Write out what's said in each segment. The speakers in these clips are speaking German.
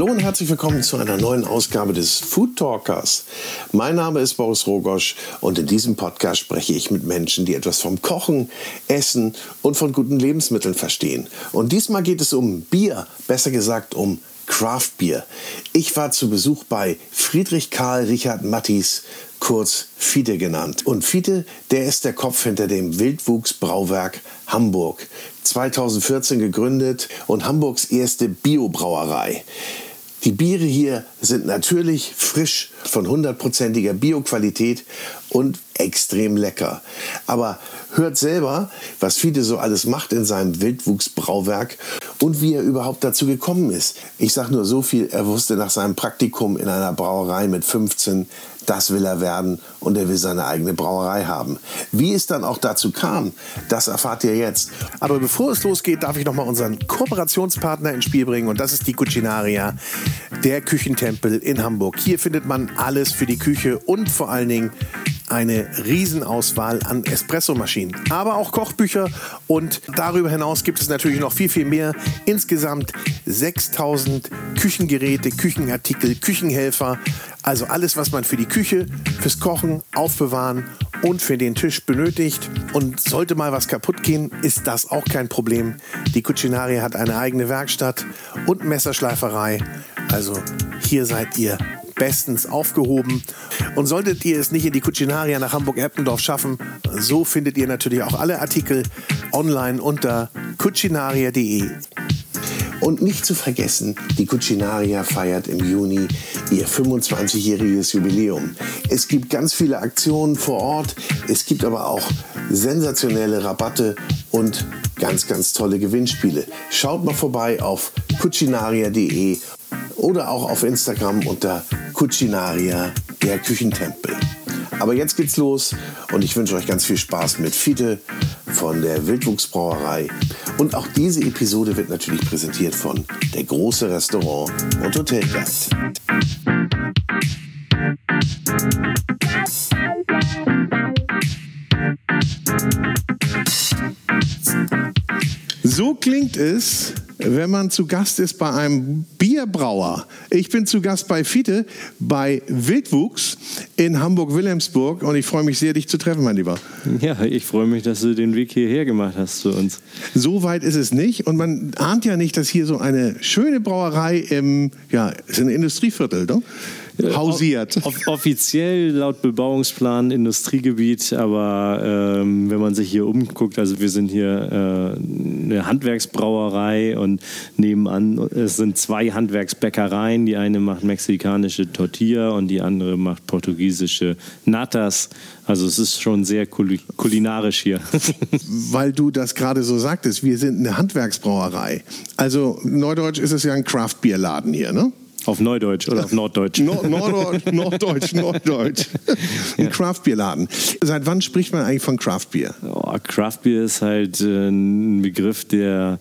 Hallo und herzlich willkommen zu einer neuen Ausgabe des Food Talkers. Mein Name ist Boris Rogosch und in diesem Podcast spreche ich mit Menschen, die etwas vom Kochen, Essen und von guten Lebensmitteln verstehen. Und diesmal geht es um Bier, besser gesagt um Craft Beer. Ich war zu Besuch bei Friedrich Karl Richard Mattis, kurz Fiete genannt. Und Fiete, der ist der Kopf hinter dem Wildwuchsbrauwerk Hamburg. 2014 gegründet und Hamburgs erste Biobrauerei. Die Biere hier sind natürlich frisch, von hundertprozentiger Bioqualität und extrem lecker. Aber hört selber, was Fiete so alles macht in seinem Wildwuchsbrauwerk und wie er überhaupt dazu gekommen ist. Ich sage nur so viel, er wusste nach seinem Praktikum in einer Brauerei mit 15, das will er werden und er will seine eigene Brauerei haben. Wie es dann auch dazu kam, das erfahrt ihr jetzt. Aber bevor es losgeht, darf ich noch mal unseren Kooperationspartner ins Spiel bringen und das ist die Cucinaria, der Küchentempel in Hamburg. Hier findet man alles für die Küche und vor allen Dingen eine Riesenauswahl an Espressomaschinen, aber auch Kochbücher und darüber hinaus gibt es natürlich noch viel, viel mehr. Insgesamt 6000 Küchengeräte, Küchenartikel, Küchenhelfer, also alles, was man für die Küche, fürs Kochen, Aufbewahren und für den Tisch benötigt. Und sollte mal was kaputt gehen, ist das auch kein Problem. Die Cucinaria hat eine eigene Werkstatt und Messerschleiferei. Also hier seid ihr bestens aufgehoben. Und solltet ihr es nicht in die Cucinaria nach Hamburg-Eppendorf schaffen, so findet ihr natürlich auch alle Artikel online unter cucinaria.de. Und nicht zu vergessen, die Cucinaria feiert im Juni ihr 25-jähriges Jubiläum. Es gibt ganz viele Aktionen vor Ort, es gibt aber auch sensationelle Rabatte und ganz, ganz tolle Gewinnspiele. Schaut mal vorbei auf cucinaria.de oder auch auf Instagram unter Cucinaria, der Küchentempel. Aber jetzt geht's los und ich wünsche euch ganz viel Spaß mit Fiete von der Wildwuchsbrauerei. Und auch diese Episode wird natürlich präsentiert von der große Restaurant und Hotelguide. So klingt es, wenn man zu Gast ist bei einem Bierbrauer. Ich bin zu Gast bei Fiete bei Wildwuchs in Hamburg-Wilhelmsburg und ich freue mich sehr, dich zu treffen, mein Lieber. Ja, ich freue mich, dass du den Weg hierher gemacht hast zu uns. So weit ist es nicht und man ahnt ja nicht, dass hier so eine schöne Brauerei im, ja, ist ein Industrieviertel, doch? Hausiert. Off offiziell laut Bebauungsplan Industriegebiet, aber ähm, wenn man sich hier umguckt, also wir sind hier äh, eine Handwerksbrauerei und nebenan es sind zwei Handwerksbäckereien. Die eine macht mexikanische Tortilla und die andere macht portugiesische Natas. Also es ist schon sehr kulinarisch hier. Weil du das gerade so sagtest, wir sind eine Handwerksbrauerei. Also Neudeutsch ist es ja ein Craft-Bier-Laden hier, ne? Auf Neudeutsch oder auf Norddeutsch? Nord Norddeutsch, Norddeutsch, Norddeutsch. Ein ja. Craftbierladen. Seit wann spricht man eigentlich von Craftbier? Oh, Craftbier ist halt äh, ein Begriff, der,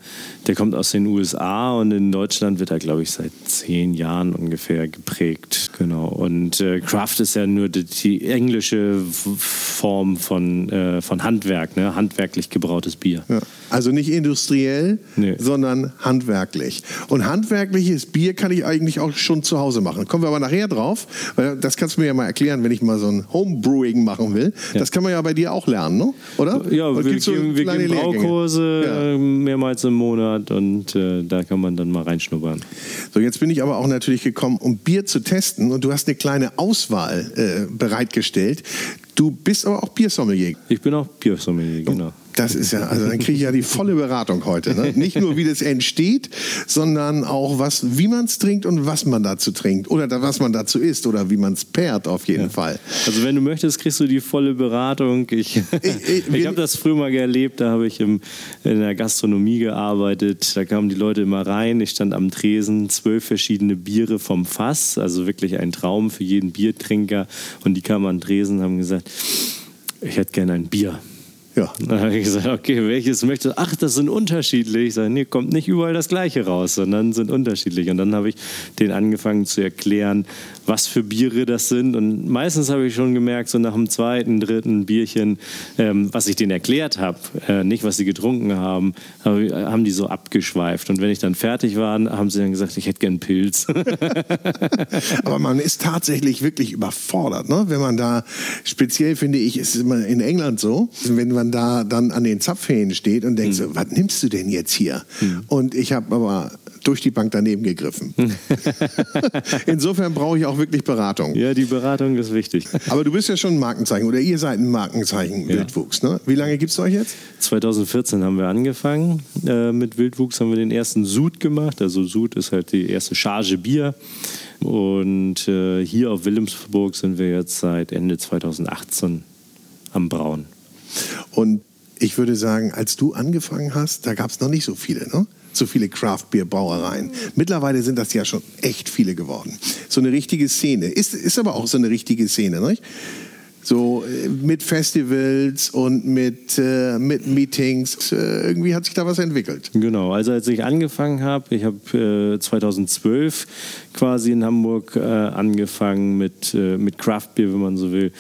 der kommt aus den USA und in Deutschland wird er, glaube ich, seit zehn Jahren ungefähr geprägt. Genau. Und äh, Craft ist ja nur die, die englische Form von, äh, von Handwerk, ne? handwerklich gebrautes Bier. Ja. Also nicht industriell, nee. sondern handwerklich. Und handwerkliches Bier kann ich eigentlich auch schon zu Hause machen. Kommen wir aber nachher drauf, weil das kannst du mir ja mal erklären, wenn ich mal so ein Homebrewing machen will. Ja. Das kann man ja bei dir auch lernen, ne? oder? Ja, wir, geben, so wir geben Braukurse ja. Ähm, mehrmals im Monat und äh, da kann man dann mal reinschnuppern. So, jetzt bin ich aber auch natürlich gekommen, um Bier zu testen und du hast eine kleine Auswahl äh, bereitgestellt. Du bist aber auch Biersommelier. Ich bin auch Biersommelier, genau. Das ist ja, also dann kriege ich ja die volle Beratung heute. Ne? Nicht nur, wie das entsteht, sondern auch, was, wie man es trinkt und was man dazu trinkt. Oder was man dazu isst oder wie man es pairt, auf jeden ja. Fall. Also, wenn du möchtest, kriegst du die volle Beratung. Ich, ich, ich, ich habe das früher mal erlebt, da habe ich im, in der Gastronomie gearbeitet. Da kamen die Leute immer rein. Ich stand am Tresen, zwölf verschiedene Biere vom Fass, also wirklich ein Traum für jeden Biertrinker. Und die kamen an den Tresen und haben gesagt, ich hätte gerne ein Bier. Ja. Dann habe ich gesagt, okay, welches möchtest du? Ach, das sind unterschiedlich. Ich sage, nee, kommt nicht überall das Gleiche raus, sondern sind unterschiedlich. Und dann habe ich den angefangen zu erklären, was für Biere das sind. Und meistens habe ich schon gemerkt, so nach dem zweiten, dritten Bierchen, ähm, was ich denen erklärt habe, äh, nicht was sie getrunken haben, haben die so abgeschweift. Und wenn ich dann fertig war, haben sie dann gesagt, ich hätte gern Pilz. Aber man ist tatsächlich wirklich überfordert, ne? wenn man da, speziell finde ich, ist es immer in England so, wenn man da dann an den Zapfhähnen steht und denkt, mhm. so, was nimmst du denn jetzt hier? Mhm. Und ich habe aber durch die Bank daneben gegriffen. Insofern brauche ich auch wirklich Beratung. Ja, die Beratung ist wichtig. Aber du bist ja schon ein Markenzeichen oder ihr seid ein Markenzeichen ja. Wildwuchs. Ne? Wie lange gibt es euch jetzt? 2014 haben wir angefangen äh, mit Wildwuchs, haben wir den ersten Sud gemacht. Also Sud ist halt die erste Charge Bier. Und äh, hier auf Wilhelmsburg sind wir jetzt seit Ende 2018 am Brauen. Und ich würde sagen, als du angefangen hast, da gab es noch nicht so viele, ne? So viele Craft-Bier-Brauereien. Mittlerweile sind das ja schon echt viele geworden. So eine richtige Szene. Ist, ist aber auch so eine richtige Szene, nicht? So äh, mit Festivals und mit, äh, mit Meetings. Äh, irgendwie hat sich da was entwickelt. Genau, also als ich angefangen habe, ich habe äh, 2012 quasi in Hamburg äh, angefangen mit, äh, mit Craft Beer, wenn man so will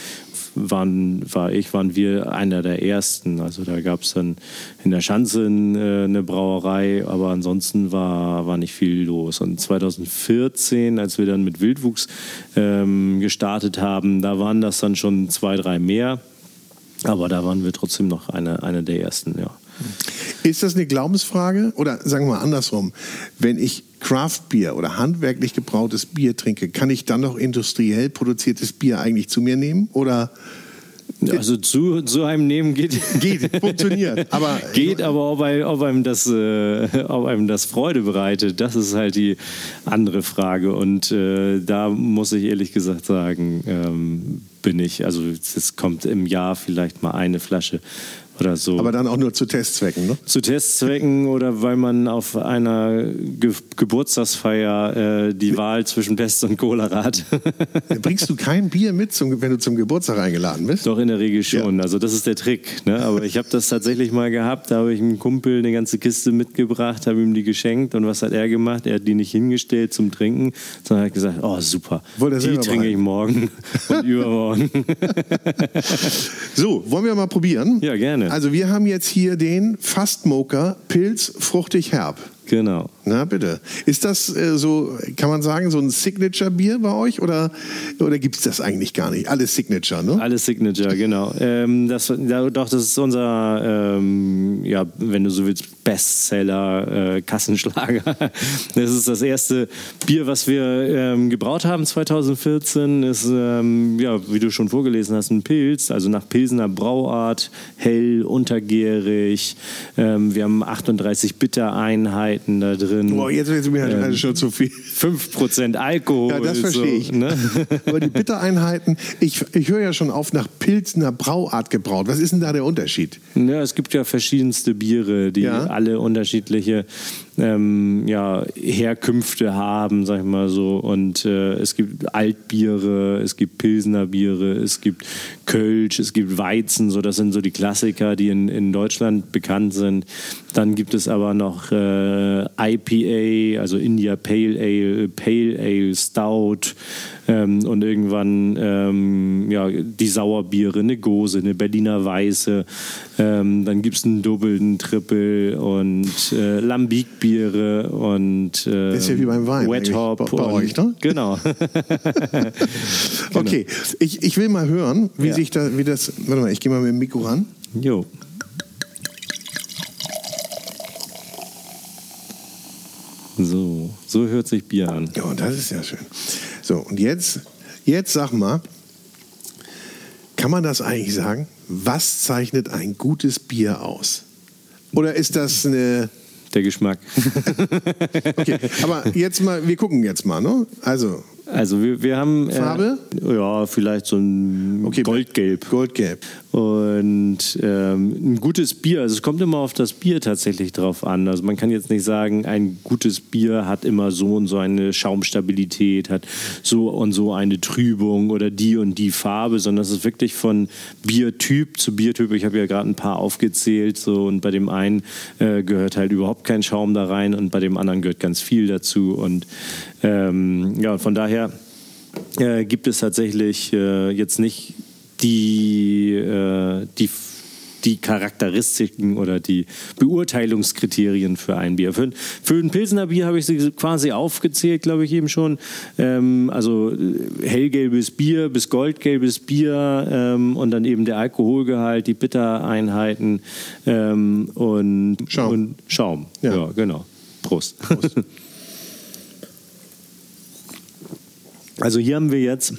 waren, war ich, waren wir einer der ersten. Also da gab es dann in der Schanze äh, eine Brauerei, aber ansonsten war, war nicht viel los. Und 2014, als wir dann mit Wildwuchs ähm, gestartet haben, da waren das dann schon zwei, drei mehr. Aber da waren wir trotzdem noch eine, eine der ersten, ja. Ist das eine Glaubensfrage? Oder sagen wir mal andersrum, wenn ich Craft-Bier oder handwerklich gebrautes Bier trinke, kann ich dann noch industriell produziertes Bier eigentlich zu mir nehmen? Oder also zu, zu einem nehmen geht. Geht, funktioniert. Aber geht, aber ob, einem, ob, einem das, äh, ob einem das Freude bereitet, das ist halt die andere Frage. Und äh, da muss ich ehrlich gesagt sagen, ähm, bin ich, also es kommt im Jahr vielleicht mal eine Flasche oder so. Aber dann auch nur zu Testzwecken, ne? Zu Testzwecken oder weil man auf einer Ge Geburtstagsfeier äh, die Wahl zwischen Pest und Cholera hat. Bringst du kein Bier mit, zum, wenn du zum Geburtstag eingeladen bist? Doch, in der Regel schon. Ja. Also das ist der Trick. Ne? Aber ich habe das tatsächlich mal gehabt. Da habe ich einem Kumpel eine ganze Kiste mitgebracht, habe ihm die geschenkt. Und was hat er gemacht? Er hat die nicht hingestellt zum Trinken, sondern hat gesagt, oh super, die trinke ich morgen und übermorgen. so, wollen wir mal probieren? Ja, gerne. Also wir haben jetzt hier den Fastmoker Pilz fruchtig herb. Genau. Na bitte. Ist das äh, so, kann man sagen, so ein Signature-Bier bei euch oder, oder gibt es das eigentlich gar nicht? Alles Signature, ne? Alles Signature, genau. Ähm, das, ja, doch, das ist unser, ähm, ja, wenn du so willst, Bestseller, äh, Kassenschlager. Das ist das erste Bier, was wir ähm, gebraut haben 2014. Ist, ähm, ja, wie du schon vorgelesen hast, ein Pilz, also nach Pilsener Brauart, hell, untergärig. Ähm, wir haben 38 Bittereinheiten da drin. Boah, jetzt wird es mir halt ähm, schon zu viel. 5% Alkohol. Ja, das verstehe so, ich. Ne? Aber die Bittereinheiten, ich, ich höre ja schon auf nach Pilsener Brauart gebraut. Was ist denn da der Unterschied? Ja, es gibt ja verschiedenste Biere, die ja. alle unterschiedliche ähm, ja, Herkünfte haben, sag ich mal so. Und äh, es gibt Altbiere, es gibt Pilsner Biere, es gibt Kölsch, es gibt Weizen, so das sind so die Klassiker, die in, in Deutschland bekannt sind. Dann gibt es aber noch äh, IPA, also India Pale Ale, Pale Ale, Stout ähm, und irgendwann ähm, ja, die Sauerbiere, eine Gose, eine Berliner Weiße. Ähm, dann gibt es einen Doppel, einen Triple und äh, Lambic-Biere und äh, ist ja wie beim Wein Wet Hop. Bei, bei euch, ne? Genau. genau. Okay, ich, ich will mal hören, wie ja. sich da, wie das. Warte mal, ich gehe mal mit dem Mikro ran. Jo. So, so hört sich Bier an. Ja, das ist ja schön. So, und jetzt, jetzt sag mal, kann man das eigentlich sagen? Was zeichnet ein gutes Bier aus? Oder ist das eine. Der Geschmack. okay, aber jetzt mal, wir gucken jetzt mal, ne? Also. Also wir, wir haben. Farbe? Äh, ja, vielleicht so ein okay, Goldgelb. Goldgelb. Und ähm, ein gutes Bier, also es kommt immer auf das Bier tatsächlich drauf an. Also man kann jetzt nicht sagen, ein gutes Bier hat immer so und so eine Schaumstabilität, hat so und so eine Trübung oder die und die Farbe, sondern es ist wirklich von Biertyp zu Biertyp. Ich habe ja gerade ein paar aufgezählt, so und bei dem einen äh, gehört halt überhaupt kein Schaum da rein und bei dem anderen gehört ganz viel dazu. Und ähm, ja, von daher äh, gibt es tatsächlich äh, jetzt nicht die, äh, die, die Charakteristiken oder die Beurteilungskriterien für ein Bier. Für, für ein Pilsener Bier habe ich sie quasi aufgezählt, glaube ich eben schon. Ähm, also äh, hellgelbes Bier bis goldgelbes Bier ähm, und dann eben der Alkoholgehalt, die Bittereinheiten ähm, und Schaum. Und Schaum. Ja. ja, genau. Prost. Prost. Also hier haben wir jetzt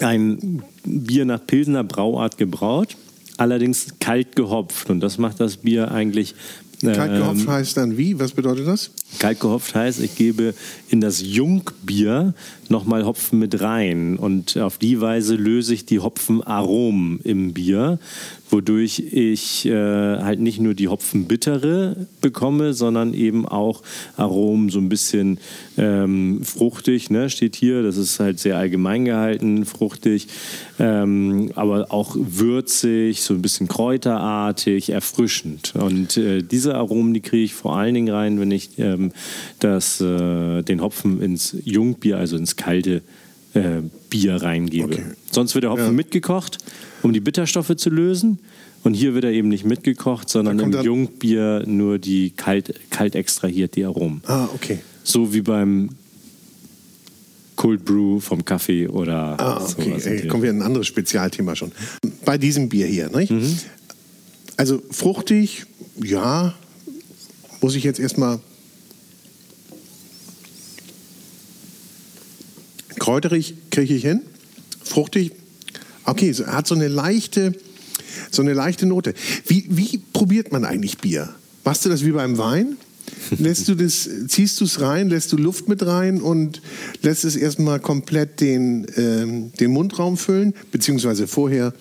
ein Bier nach Pilsener Brauart gebraut, allerdings kalt gehopft. Und das macht das Bier eigentlich. Kalt gehopft ähm, heißt dann wie? Was bedeutet das? Kalt gehopft heißt, ich gebe in das Jungbier nochmal Hopfen mit rein. Und auf die Weise löse ich die Hopfenaromen im Bier wodurch ich äh, halt nicht nur die Hopfenbittere bekomme, sondern eben auch Aromen so ein bisschen ähm, fruchtig, ne, steht hier. Das ist halt sehr allgemein gehalten, fruchtig, ähm, aber auch würzig, so ein bisschen kräuterartig, erfrischend. Und äh, diese Aromen, die kriege ich vor allen Dingen rein, wenn ich ähm, das, äh, den Hopfen ins Jungbier, also ins kalte äh, Bier reingebe. Okay. Sonst wird der Hopfen ja. mitgekocht um die Bitterstoffe zu lösen. Und hier wird er eben nicht mitgekocht, sondern im Jungbier nur die kalt, kalt extrahiert, die Aromen. Ah, okay. So wie beim Cold Brew vom Kaffee oder ah, okay. Ey, kommen wir in ein anderes Spezialthema schon. Bei diesem Bier hier, nicht? Mhm. Also fruchtig, ja, muss ich jetzt erstmal kräuterig kriege ich hin. Fruchtig Okay, so, hat so eine leichte, so eine leichte Note. Wie, wie probiert man eigentlich Bier? Machst du das wie beim Wein? Lässt du das, ziehst du es rein, lässt du Luft mit rein und lässt es erstmal komplett den, ähm, den Mundraum füllen, beziehungsweise vorher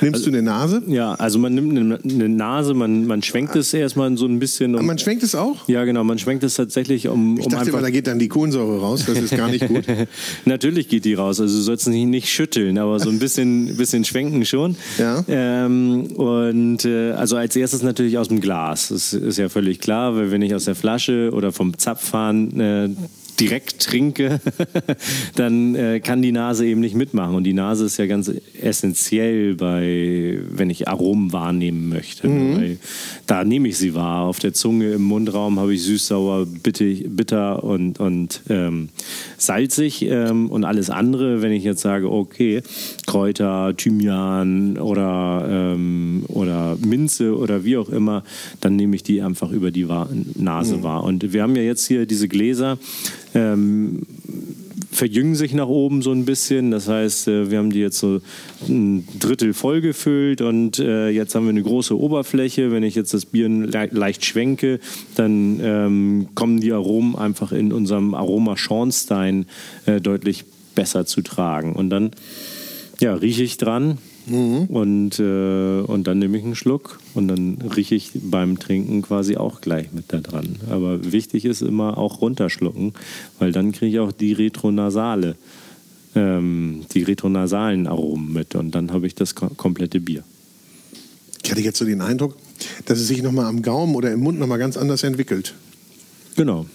Nimmst also, du eine Nase? Ja, also man nimmt eine, eine Nase, man, man schwenkt es erstmal so ein bisschen. Um, man schwenkt es auch? Ja, genau, man schwenkt es tatsächlich um. Ich dachte, um einfach, da geht dann die Kohlensäure raus, das ist gar nicht gut. Natürlich geht die raus, also du sollst nicht, nicht schütteln, aber so ein bisschen, bisschen schwenken schon. Ja. Ähm, und äh, also als erstes natürlich aus dem Glas. Das ist ja völlig klar, weil wenn ich aus der Flasche oder vom Zapfhahn äh, direkt trinke, dann äh, kann die Nase eben nicht mitmachen. Und die Nase ist ja ganz essentiell bei, wenn ich Aromen wahrnehmen möchte. Mhm. Weil da nehme ich sie wahr. Auf der Zunge, im Mundraum habe ich süß, sauer, bitter und, und ähm, salzig. Ähm, und alles andere, wenn ich jetzt sage, okay, Kräuter, Thymian oder, ähm, oder Minze oder wie auch immer, dann nehme ich die einfach über die Nase mhm. wahr. Und wir haben ja jetzt hier diese Gläser, ähm, verjüngen sich nach oben so ein bisschen. Das heißt, äh, wir haben die jetzt so ein Drittel vollgefüllt und äh, jetzt haben wir eine große Oberfläche. Wenn ich jetzt das Bier leicht schwenke, dann ähm, kommen die Aromen einfach in unserem Aroma-Schornstein äh, deutlich besser zu tragen. Und dann ja, rieche ich dran Mhm. Und, äh, und dann nehme ich einen Schluck und dann rieche ich beim Trinken quasi auch gleich mit da dran. Aber wichtig ist immer auch runterschlucken, weil dann kriege ich auch die retronasale, ähm, die retronasalen Aromen mit und dann habe ich das komplette Bier. Ich hatte jetzt so den Eindruck, dass es sich nochmal am Gaumen oder im Mund nochmal ganz anders entwickelt. Genau.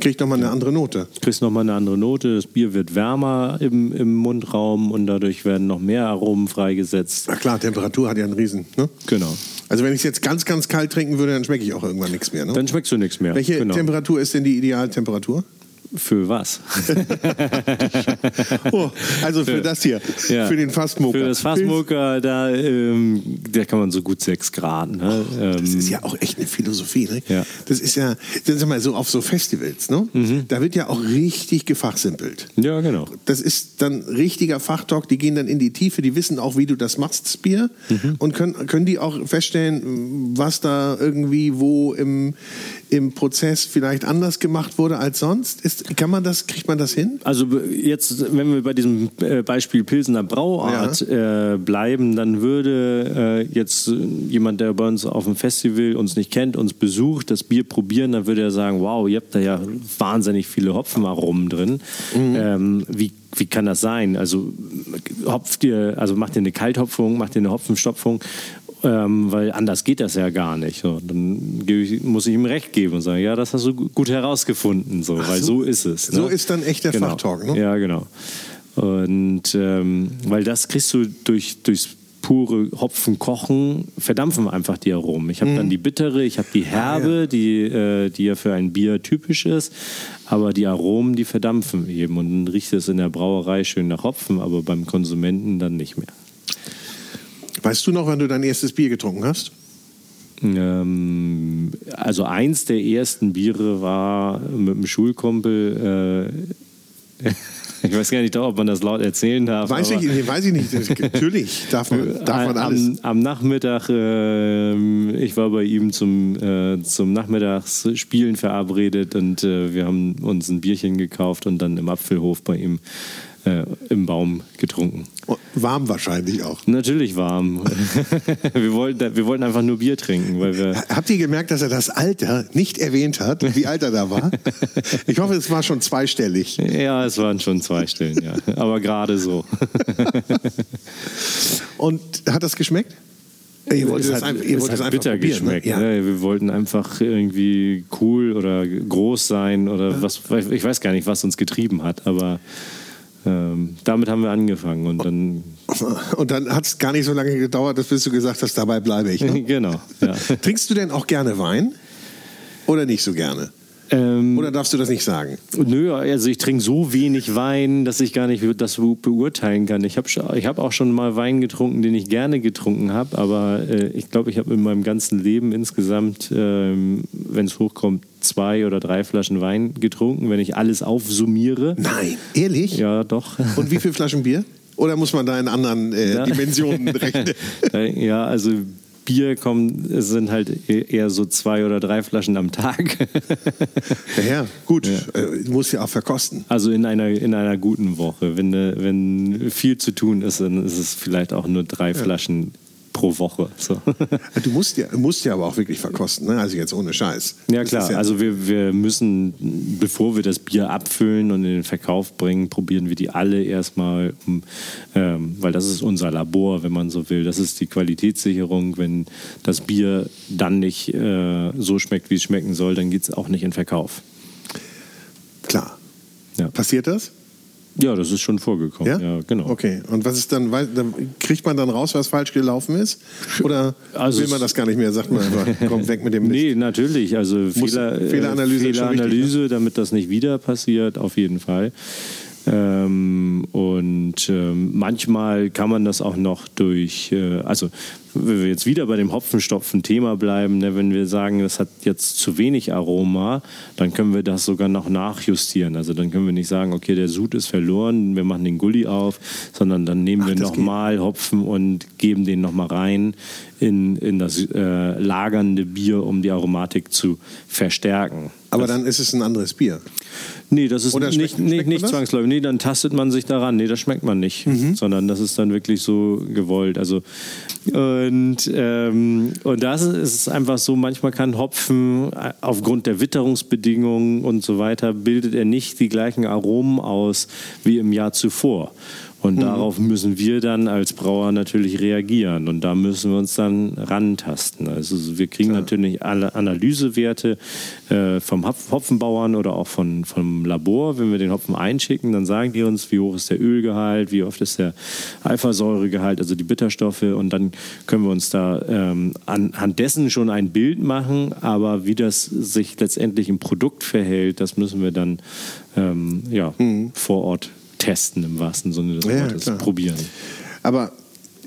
Kriegt nochmal eine andere Note. Kriegst nochmal eine andere Note. Das Bier wird wärmer im, im Mundraum und dadurch werden noch mehr Aromen freigesetzt. Na klar, Temperatur hat ja einen Riesen. Ne? Genau. Also wenn ich es jetzt ganz, ganz kalt trinken würde, dann schmecke ich auch irgendwann nichts mehr. Ne? Dann schmeckst du nichts mehr. Welche genau. Temperatur ist denn die Idealtemperatur? Für was? oh, also für, für, das hier, ja. für den Fassmoker. Für das Fassmoker, da, ähm, da kann man so gut 6 Grad. Ne? Oh, das ist ja auch echt eine Philosophie. Ne? Ja. Das ist ja, sag mal, so auf so Festivals, ne? Mhm. da wird ja auch richtig gefachsimpelt. Ja, genau. Das ist dann richtiger Fachtalk, die gehen dann in die Tiefe, die wissen auch, wie du das machst, Bier, mhm. und können, können die auch feststellen, was da irgendwie wo im, im Prozess vielleicht anders gemacht wurde als sonst. Ist, kann man das, kriegt man das hin? Also jetzt, wenn wir bei diesem äh, Beispiel Pilsener Brauart ja. äh, bleiben, dann würde äh, jetzt jemand, der bei uns auf dem Festival uns nicht kennt, uns besucht, das Bier probieren, dann würde er sagen, wow, ihr habt da ja wahnsinnig viele Hopfenaromen drin. Mhm. Ähm, wie wie kann das sein? Also hopft ihr, also macht ihr eine Kalthopfung, macht ihr eine Hopfenstopfung ähm, weil anders geht das ja gar nicht. So, dann ich, muss ich ihm recht geben und sagen, ja, das hast du gut herausgefunden, so, weil so, so, ist es. Ne? So ist dann echt der genau. Fachtalk, ne? Ja, genau. Und ähm, weil das kriegst du durch, durchs pure Hopfen kochen, verdampfen einfach die Aromen. Ich habe mhm. dann die bittere, ich habe die herbe, ah, ja. die, äh, die ja für ein Bier typisch ist, aber die Aromen, die verdampfen eben und dann riecht es in der Brauerei schön nach Hopfen, aber beim Konsumenten dann nicht mehr. Weißt du noch, wann du dein erstes Bier getrunken hast? Ähm, also eins der ersten Biere war mit einem Schulkumpel. Äh, ich weiß gar nicht, ob man das laut erzählen darf. Weiß, ich, weiß ich nicht. Natürlich darf man, darf man alles. Am, am Nachmittag, äh, ich war bei ihm zum, äh, zum Nachmittagsspielen verabredet und äh, wir haben uns ein Bierchen gekauft und dann im Apfelhof bei ihm äh, im Baum getrunken. Warm wahrscheinlich auch. Natürlich warm. wir, wollten, wir wollten einfach nur Bier trinken. Weil wir Habt ihr gemerkt, dass er das Alter nicht erwähnt hat, wie alt er da war? Ich hoffe, es war schon zweistellig. Ja, es waren schon zweistellig, ja. Aber gerade so. Und hat das geschmeckt? Ihr wollt es, es, hat, ihr wollt es, es bitter ne? geschmeckt. Ne? Ja. Ja, wir wollten einfach irgendwie cool oder groß sein oder was. Ich weiß gar nicht, was uns getrieben hat, aber ähm, damit haben wir angefangen und dann. Und dann hat es gar nicht so lange gedauert, dass bis du gesagt hast, dabei bleibe ich. Ne? genau. Ja. Trinkst du denn auch gerne Wein? Oder nicht so gerne? Ähm, Oder darfst du das nicht sagen? Nö, also ich trinke so wenig Wein, dass ich gar nicht das beurteilen kann. Ich habe ich hab auch schon mal Wein getrunken, den ich gerne getrunken habe, aber äh, ich glaube, ich habe in meinem ganzen Leben insgesamt, äh, wenn es hochkommt, zwei oder drei Flaschen Wein getrunken, wenn ich alles aufsummiere. Nein, ehrlich? Ja, doch. Und wie viele Flaschen Bier? Oder muss man da in anderen äh. Dimensionen rechnen? ja, also Bier kommen, sind halt eher so zwei oder drei Flaschen am Tag. ja, ja, gut. Ja. Äh, muss ja auch verkosten. Also in einer, in einer guten Woche. Wenn, wenn viel zu tun ist, dann ist es vielleicht auch nur drei ja. Flaschen pro Woche. So. Du musst ja, musst ja aber auch wirklich verkosten, ne? also jetzt ohne Scheiß. Ja klar, ja also wir, wir müssen, bevor wir das Bier abfüllen und in den Verkauf bringen, probieren wir die alle erstmal, ähm, weil das ist unser Labor, wenn man so will. Das ist die Qualitätssicherung. Wenn das Bier dann nicht äh, so schmeckt, wie es schmecken soll, dann geht es auch nicht in den Verkauf. Klar. Ja. Passiert das? Ja, das ist schon vorgekommen. Ja? ja, genau. Okay. Und was ist dann, kriegt man dann raus, was falsch gelaufen ist? Oder also will man das gar nicht mehr? Sagt man einfach, komm weg mit dem Mist. Nee, natürlich. Also Fehler, Fehleranalyse, Fehleranalyse wichtig, damit das nicht wieder passiert, auf jeden Fall. Ähm, und ähm, manchmal kann man das auch noch durch, äh, also wenn wir jetzt wieder bei dem Hopfenstopfen-Thema bleiben, ne, wenn wir sagen, das hat jetzt zu wenig Aroma, dann können wir das sogar noch nachjustieren. Also dann können wir nicht sagen, okay, der Sud ist verloren, wir machen den Gully auf, sondern dann nehmen Ach, wir nochmal Hopfen und geben den nochmal rein in, in das äh, lagernde Bier, um die Aromatik zu verstärken. Aber dann ist es ein anderes Bier. Nee, das ist nicht, schmeckt, nicht, nicht zwangsläufig. Nee, dann tastet man sich daran. Nee, das schmeckt man nicht. Mhm. Sondern das ist dann wirklich so gewollt. Also und, ähm, und das ist es einfach so, manchmal kann Hopfen äh, aufgrund der Witterungsbedingungen und so weiter, bildet er nicht die gleichen Aromen aus wie im Jahr zuvor. Und mhm. darauf müssen wir dann als Brauer natürlich reagieren. Und da müssen wir uns dann rantasten. Also wir kriegen Klar. natürlich alle Analysewerte äh, vom Hopfenbauern oder auch von, vom Labor. Wenn wir den Hopfen einschicken, dann sagen die uns, wie hoch ist der Ölgehalt, wie oft ist der Alphasäuregehalt, also die Bitterstoffe. Und dann können wir uns da ähm, anhand dessen schon ein Bild machen. Aber wie das sich letztendlich im Produkt verhält, das müssen wir dann ähm, ja, mhm. vor Ort testen im wahrsten Sinne des Wortes, ja, probieren. Aber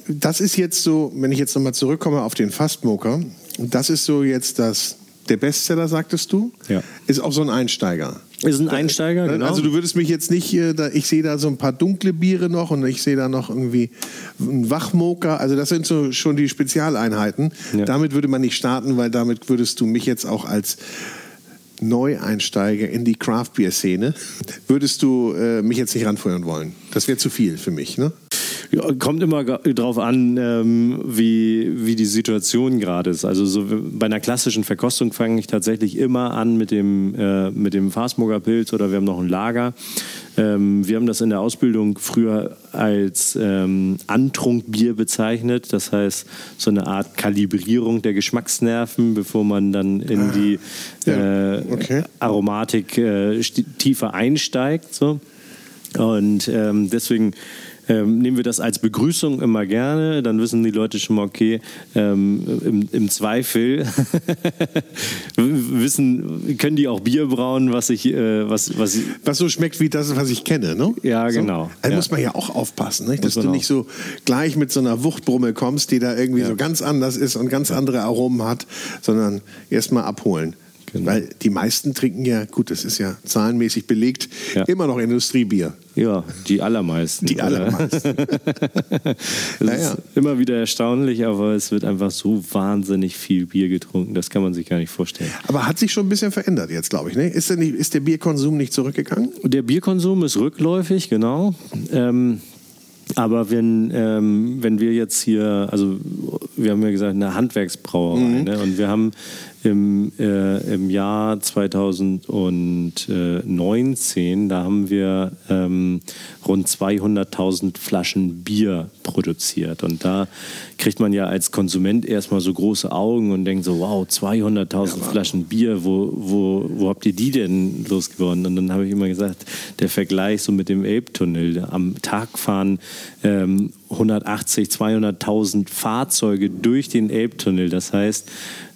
das ist jetzt so, wenn ich jetzt nochmal zurückkomme auf den Fastmoker, das ist so jetzt das, der Bestseller, sagtest du? Ja. Ist auch so ein Einsteiger. Ist ein Einsteiger, also genau. Also du würdest mich jetzt nicht, äh, ich sehe da so ein paar dunkle Biere noch und ich sehe da noch irgendwie einen Wachmoker. Also das sind so schon die Spezialeinheiten. Ja. Damit würde man nicht starten, weil damit würdest du mich jetzt auch als Neueinsteiger in die Craft Beer Szene, würdest du äh, mich jetzt nicht ranfeuern wollen. Das wäre zu viel für mich, ne? Ja, kommt immer darauf an, ähm, wie, wie die Situation gerade ist. Also so bei einer klassischen Verkostung fange ich tatsächlich immer an mit dem, äh, mit dem Fastmoger Pilz oder wir haben noch ein Lager. Ähm, wir haben das in der Ausbildung früher als ähm, Antrunkbier bezeichnet. Das heißt, so eine Art Kalibrierung der Geschmacksnerven, bevor man dann in die äh, okay. Aromatik äh, tiefer einsteigt. So. Und ähm, deswegen ähm, nehmen wir das als Begrüßung immer gerne. Dann wissen die Leute schon mal, okay, ähm, im, im, Zweifel wissen, können die auch Bier brauen, was ich, äh, was, was, was so schmeckt wie das, was ich kenne, ne? Ja, so? genau. Also ja. muss man ja auch aufpassen, nicht? dass du nicht so gleich mit so einer Wuchtbrumme kommst, die da irgendwie ja. so ganz anders ist und ganz andere Aromen hat, sondern erstmal abholen. Genau. Weil die meisten trinken ja, gut, das ist ja zahlenmäßig belegt, ja. immer noch Industriebier. Ja, die allermeisten. Die allermeisten. das naja. ist immer wieder erstaunlich, aber es wird einfach so wahnsinnig viel Bier getrunken, das kann man sich gar nicht vorstellen. Aber hat sich schon ein bisschen verändert jetzt, glaube ich. Ne? Ist, der nicht, ist der Bierkonsum nicht zurückgegangen? Der Bierkonsum ist rückläufig, genau. Ähm, aber wenn, ähm, wenn wir jetzt hier, also wir haben ja gesagt, eine Handwerksbrauerei, mhm. ne? und wir haben im, äh, im Jahr 2019, da haben wir ähm, rund 200.000 Flaschen Bier produziert. Und da kriegt man ja als Konsument erstmal so große Augen und denkt so, wow, 200.000 ja, Flaschen Bier, wo, wo, wo habt ihr die denn losgeworden? Und dann habe ich immer gesagt, der Vergleich so mit dem Elbtunnel. Am Tag fahren ähm, 180, 200.000 Fahrzeuge durch den Elbtunnel. Das heißt,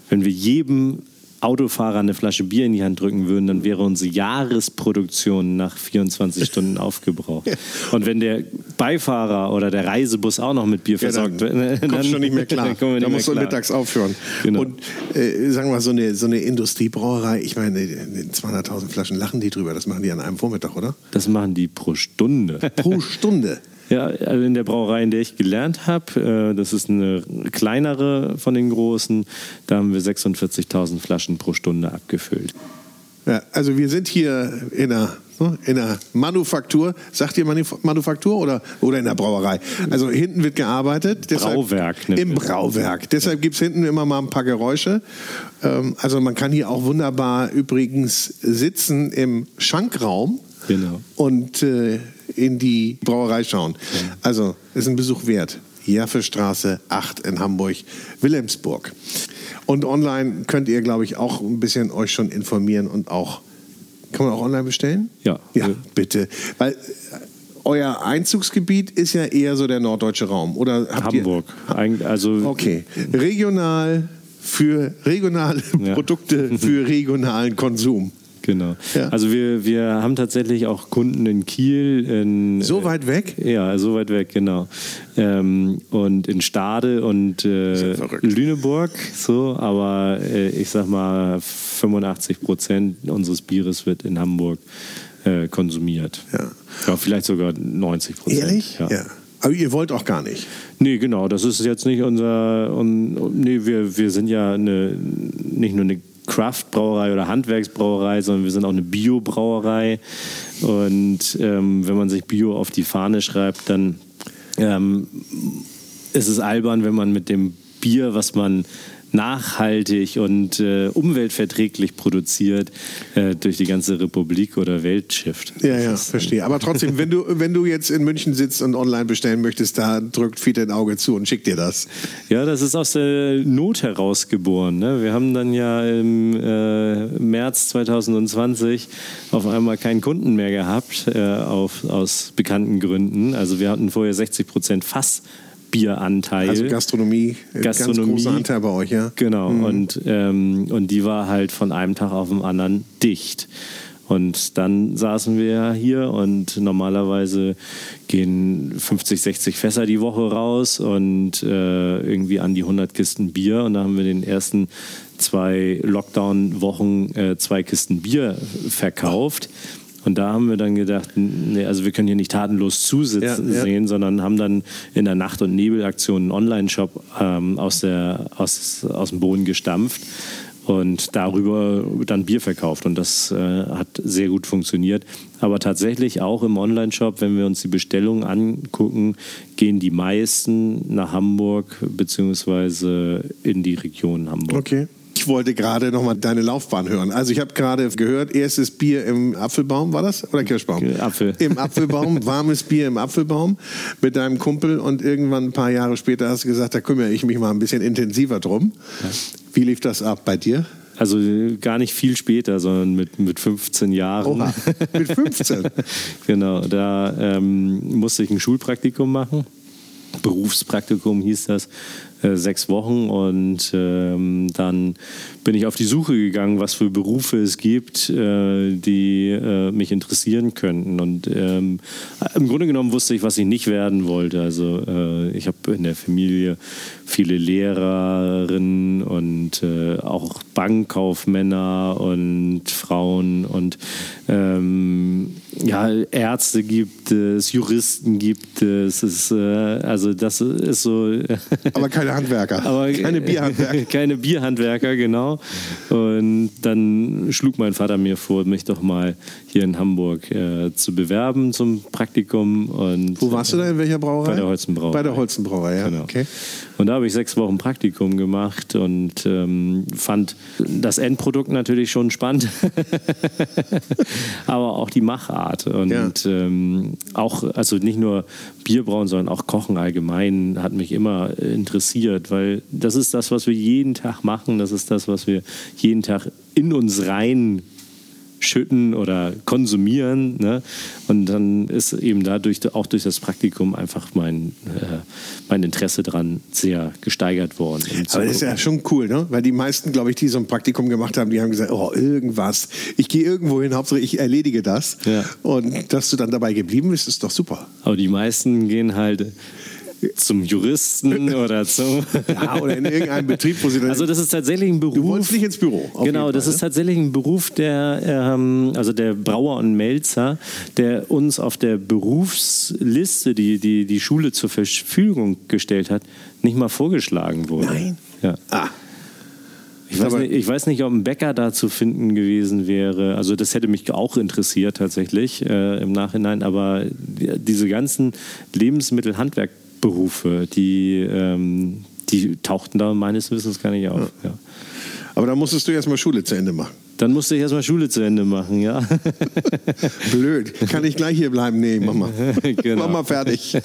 wenn wir jedem Autofahrer eine Flasche Bier in die Hand drücken würden, dann wäre unsere Jahresproduktion nach 24 Stunden aufgebraucht. Und wenn der Beifahrer oder der Reisebus auch noch mit Bier versorgt wird, dann, dann kommst du nicht mehr klar. da musst du mittags aufhören. Genau. Und äh, sagen wir mal, so eine, so eine Industriebrauerei, ich meine, 200.000 Flaschen lachen die drüber, das machen die an einem Vormittag, oder? Das machen die pro Stunde. pro Stunde? Ja, also in der Brauerei, in der ich gelernt habe, äh, das ist eine kleinere von den großen, da haben wir 46.000 Flaschen pro Stunde abgefüllt. Ja, also wir sind hier in einer, ne, in einer Manufaktur. Sagt ihr Manufaktur oder, oder in der Brauerei? Also hinten wird gearbeitet. Deshalb, Brauwerk. Im Brauwerk. Deshalb gibt es hinten immer mal ein paar Geräusche. Ähm, also man kann hier auch wunderbar übrigens sitzen im Schankraum. Genau. Und äh, in die Brauerei schauen. Also ist ein Besuch wert. Jaffestraße 8 in Hamburg, Wilhelmsburg. Und online könnt ihr, glaube ich, auch ein bisschen euch schon informieren und auch, kann man auch online bestellen? Ja. Ja, bitte. Weil äh, euer Einzugsgebiet ist ja eher so der norddeutsche Raum, oder? Hamburg. Ihr, also okay. Regional für regionale ja. Produkte für regionalen Konsum. Genau. Ja. Also wir, wir haben tatsächlich auch Kunden in Kiel. In, so weit weg? Ja, so weit weg, genau. Ähm, und in Stade und äh, Lüneburg, so, aber äh, ich sag mal, 85 Prozent unseres Bieres wird in Hamburg äh, konsumiert. Ja. ja. Vielleicht sogar 90 Prozent. Ehrlich? Ja. ja. Aber ihr wollt auch gar nicht. Nee, genau. Das ist jetzt nicht unser. Un, nee, wir, wir sind ja eine, nicht nur eine Craft-Brauerei oder Handwerksbrauerei, sondern wir sind auch eine Bio-Brauerei. Und ähm, wenn man sich Bio auf die Fahne schreibt, dann ähm, ist es albern, wenn man mit dem Bier, was man nachhaltig und äh, umweltverträglich produziert äh, durch die ganze Republik oder Welt schifft. Ja, ja, verstehe. Aber trotzdem, wenn du, wenn du jetzt in München sitzt und online bestellen möchtest, da drückt Fiete ein Auge zu und schickt dir das. Ja, das ist aus der Not heraus geboren. Ne? Wir haben dann ja im äh, März 2020 auf einmal keinen Kunden mehr gehabt, äh, auf, aus bekannten Gründen. Also wir hatten vorher 60 Prozent Fass Bieranteil. Also Gastronomie, Gastronomie ganz großer Anteil bei euch, ja? Genau, mhm. und, ähm, und die war halt von einem Tag auf den anderen dicht. Und dann saßen wir hier und normalerweise gehen 50, 60 Fässer die Woche raus und äh, irgendwie an die 100 Kisten Bier. Und da haben wir den ersten zwei Lockdown-Wochen äh, zwei Kisten Bier verkauft. Oh und da haben wir dann gedacht, nee, also wir können hier nicht tatenlos zusitzen ja, sehen, sondern haben dann in der Nacht- und Nebelaktion einen Online-Shop ähm, aus, aus, aus dem Boden gestampft und darüber dann Bier verkauft. Und das äh, hat sehr gut funktioniert. Aber tatsächlich auch im Online-Shop, wenn wir uns die Bestellungen angucken, gehen die meisten nach Hamburg beziehungsweise in die Region Hamburg. Okay. Ich wollte gerade nochmal deine Laufbahn hören. Also ich habe gerade gehört, erstes Bier im Apfelbaum, war das? Oder Kirschbaum? Apfel. Im Apfelbaum, warmes Bier im Apfelbaum mit deinem Kumpel und irgendwann ein paar Jahre später hast du gesagt, da kümmere ich mich mal ein bisschen intensiver drum. Ja. Wie lief das ab bei dir? Also gar nicht viel später, sondern mit, mit 15 Jahren. Oha, mit 15? genau, da ähm, musste ich ein Schulpraktikum machen. Berufspraktikum hieß das. Äh, sechs Wochen und ähm, dann bin ich auf die Suche gegangen, was für Berufe es gibt, äh, die äh, mich interessieren könnten. Und ähm, im Grunde genommen wusste ich, was ich nicht werden wollte. Also äh, ich habe in der Familie viele Lehrerinnen und äh, auch Bankkaufmänner und Frauen und ähm, ja, Ärzte gibt es, Juristen gibt es. es ist, also das ist so. Aber keine keine Handwerker. Aber, keine Bierhandwerker. keine Bierhandwerker, genau. Und dann schlug mein Vater mir vor, mich doch mal hier in Hamburg äh, zu bewerben zum Praktikum. Und, Wo warst du da? In welcher Brauerei? Bei der Holzenbrauerei. Bei der Holzenbrauerei, ja. Genau. Okay. Und da habe ich sechs Wochen Praktikum gemacht und ähm, fand das Endprodukt natürlich schon spannend, aber auch die Machart. Und ja. ähm, auch, also nicht nur Bierbrauen, sondern auch Kochen allgemein hat mich immer interessiert, weil das ist das, was wir jeden Tag machen, das ist das, was wir jeden Tag in uns rein schütten oder konsumieren. Ne? Und dann ist eben dadurch, auch durch das Praktikum, einfach mein, äh, mein Interesse daran sehr gesteigert worden. Aber das ist ja schon cool, ne? weil die meisten, glaube ich, die so ein Praktikum gemacht haben, die haben gesagt, oh, irgendwas, ich gehe irgendwo hin, Hauptsache ich erledige das. Ja. Und dass du dann dabei geblieben bist, ist doch super. Aber die meisten gehen halt zum Juristen oder zum. ja, oder in irgendeinem Betrieb, wo sie dann. Also, das ist tatsächlich ein Beruf. Du wolltest nicht ins Büro. Genau, das Fall, ist ne? tatsächlich ein Beruf, der, ähm, also der Brauer und Melzer, der uns auf der Berufsliste, die, die die Schule zur Verfügung gestellt hat, nicht mal vorgeschlagen wurde. Nein. Ja. Ah. Ich weiß, nicht, ich weiß, nicht, ob ein Bäcker da zu finden gewesen wäre. Also das hätte mich auch interessiert tatsächlich äh, im Nachhinein. Aber diese ganzen Lebensmittelhandwerk Berufe, die, ähm, die tauchten da meines Wissens gar nicht auf. Ja. Ja. Aber da musstest du erstmal Schule zu Ende machen. Dann musste ich erstmal Schule zu Ende machen, ja. Blöd. Kann ich gleich hier bleiben? Nee, mach mal. Genau. Mach mal fertig.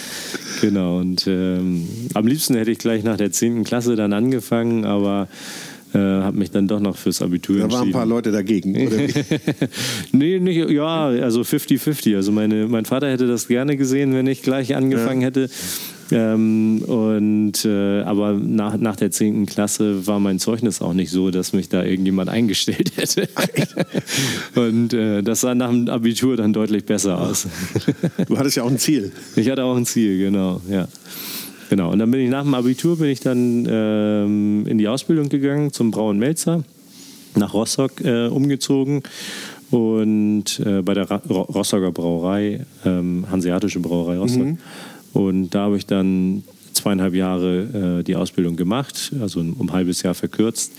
genau. Und ähm, am liebsten hätte ich gleich nach der 10. Klasse dann angefangen, aber äh, habe mich dann doch noch fürs Abitur da entschieden. Da waren ein paar Leute dagegen, oder nee, nicht, ja, also 50-50. Also meine, mein Vater hätte das gerne gesehen, wenn ich gleich angefangen ja. hätte. Ähm, und äh, aber nach, nach der 10. Klasse war mein Zeugnis auch nicht so, dass mich da irgendjemand eingestellt hätte. und äh, das sah nach dem Abitur dann deutlich besser aus. du hattest ja auch ein Ziel. Ich hatte auch ein Ziel, genau, ja. Genau, und dann bin ich nach dem Abitur bin ich dann ähm, in die Ausbildung gegangen zum Brauen Melzer, nach Rostock äh, umgezogen und äh, bei der Ra Rostocker Brauerei, ähm, Hanseatische Brauerei Rostock. Mhm. Und da habe ich dann zweieinhalb Jahre äh, die Ausbildung gemacht, also um ein halbes Jahr verkürzt.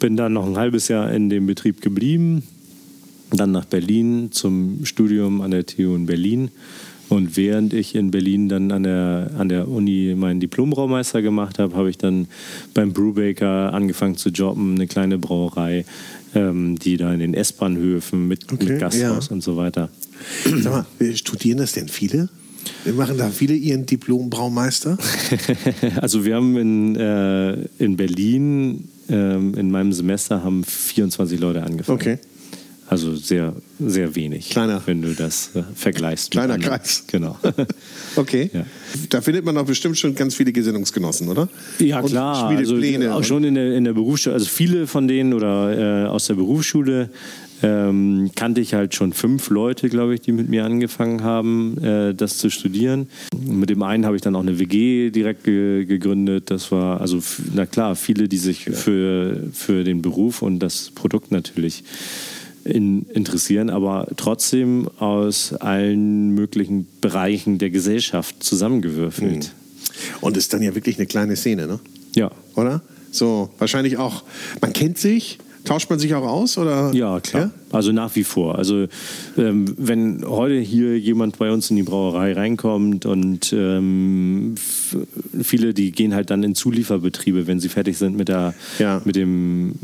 Bin dann noch ein halbes Jahr in dem Betrieb geblieben, dann nach Berlin zum Studium an der TU in Berlin und während ich in Berlin dann an der, an der Uni meinen Diplombraumeister gemacht habe, habe ich dann beim Brewbaker angefangen zu jobben, eine kleine Brauerei, ähm, die da in den S-Bahnhöfen mit, okay, mit Gasthaus ja. und so weiter. Sag mal, studieren das denn viele? Machen da viele ihren Diplombraumeister? also wir haben in, äh, in Berlin ähm, in meinem Semester haben 24 Leute angefangen. Okay. Also sehr, sehr wenig, Kleiner. wenn du das äh, vergleichst. Kleiner Kreis. Genau. okay. Ja. Da findet man doch bestimmt schon ganz viele Gesinnungsgenossen, oder? Ja, Und klar. Also, auch schon in der, in der Berufsschule. Also viele von denen oder äh, aus der Berufsschule ähm, kannte ich halt schon fünf Leute, glaube ich, die mit mir angefangen haben, äh, das zu studieren. Mit dem einen habe ich dann auch eine WG direkt ge gegründet. Das war, also, na klar, viele, die sich für, für den Beruf und das Produkt natürlich in, interessieren, aber trotzdem aus allen möglichen Bereichen der Gesellschaft zusammengewürfelt. Mhm. Und ist dann ja wirklich eine kleine Szene, ne? Ja. Oder? So, wahrscheinlich auch, man kennt sich, tauscht man sich auch aus? Oder? Ja, klar. Ja? Also nach wie vor. Also ähm, wenn heute hier jemand bei uns in die Brauerei reinkommt und ähm, viele, die gehen halt dann in Zulieferbetriebe, wenn sie fertig sind mit der, ja. mit dem,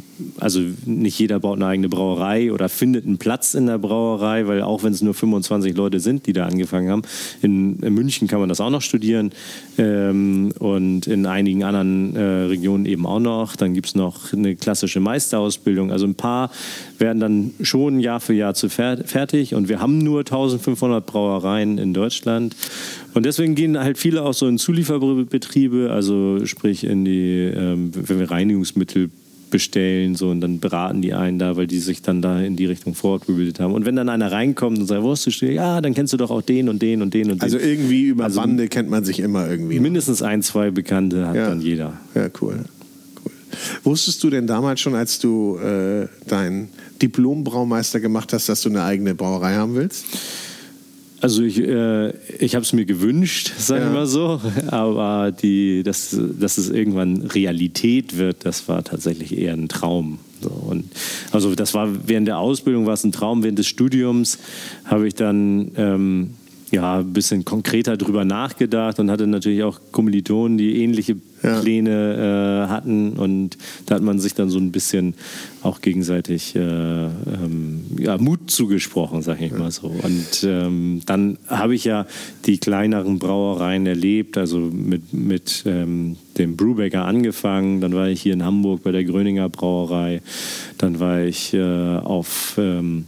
also nicht jeder baut eine eigene Brauerei oder findet einen Platz in der Brauerei, weil auch wenn es nur 25 Leute sind, die da angefangen haben, in, in München kann man das auch noch studieren ähm, und in einigen anderen äh, Regionen eben auch noch. Dann gibt es noch eine klassische Meisterausbildung. Also ein paar werden dann schon Jahr für Jahr zu fertig und wir haben nur 1500 Brauereien in Deutschland und deswegen gehen halt viele auch so in Zulieferbetriebe, also sprich in die, ähm, wenn wir Reinigungsmittel bestellen so und dann beraten die einen da, weil die sich dann da in die Richtung fortgebildet haben. Und wenn dann einer reinkommt und sagt, wo hast du stehen? Ja, dann kennst du doch auch den und den und den und den. Also irgendwie über also Bande kennt man sich immer irgendwie. Mindestens ein, zwei Bekannte hat ja. dann jeder. Ja, cool. cool. Wusstest du denn damals schon, als du äh, dein Diplom-Braumeister gemacht hast, dass du eine eigene Brauerei haben willst? Also ich, äh, ich habe es mir gewünscht, sagen wir ja. mal so, aber die, dass, dass es irgendwann Realität wird, das war tatsächlich eher ein Traum. So, und also das war während der Ausbildung war es ein Traum, während des Studiums habe ich dann ähm, ja, ein bisschen konkreter drüber nachgedacht und hatte natürlich auch Kommilitonen, die ähnliche ja. Pläne äh, hatten und da hat man sich dann so ein bisschen auch gegenseitig äh, ähm, ja, Mut zugesprochen, sag ich ja. mal so. Und ähm, dann habe ich ja die kleineren Brauereien erlebt, also mit, mit ähm, dem Brewbaker angefangen, dann war ich hier in Hamburg bei der Gröninger Brauerei, dann war ich äh, auf ähm,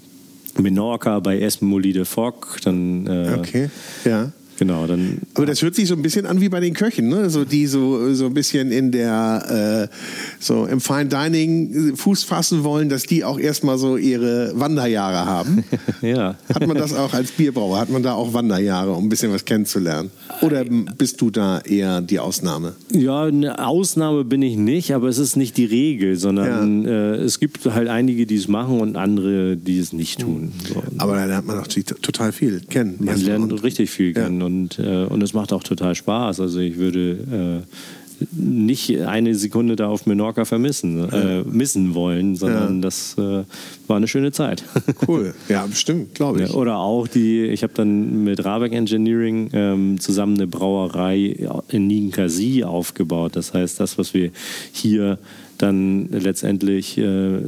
Menorca bei Esmoli de Foc. Dann, äh, okay, ja. Genau, dann. Aber das hört sich so ein bisschen an wie bei den Köchen, ne? So, die so, so ein bisschen in der, äh, so im Fine Dining Fuß fassen wollen, dass die auch erstmal so ihre Wanderjahre haben. ja. Hat man das auch als Bierbrauer? Hat man da auch Wanderjahre, um ein bisschen was kennenzulernen? Oder bist du da eher die Ausnahme? Ja, eine Ausnahme bin ich nicht, aber es ist nicht die Regel, sondern ja. äh, es gibt halt einige, die es machen und andere, die es nicht tun. So. Aber da lernt man auch total viel kennen. Man lernt richtig viel kennen. Ja und, äh, und es macht auch total Spaß. Also ich würde äh, nicht eine Sekunde da auf Menorca vermissen, äh, missen wollen, sondern ja. das äh, war eine schöne Zeit. Cool, ja, bestimmt, glaube ich. Oder auch die, ich habe dann mit Rabeck Engineering ähm, zusammen eine Brauerei in Ninkasi aufgebaut. Das heißt, das, was wir hier dann letztendlich äh,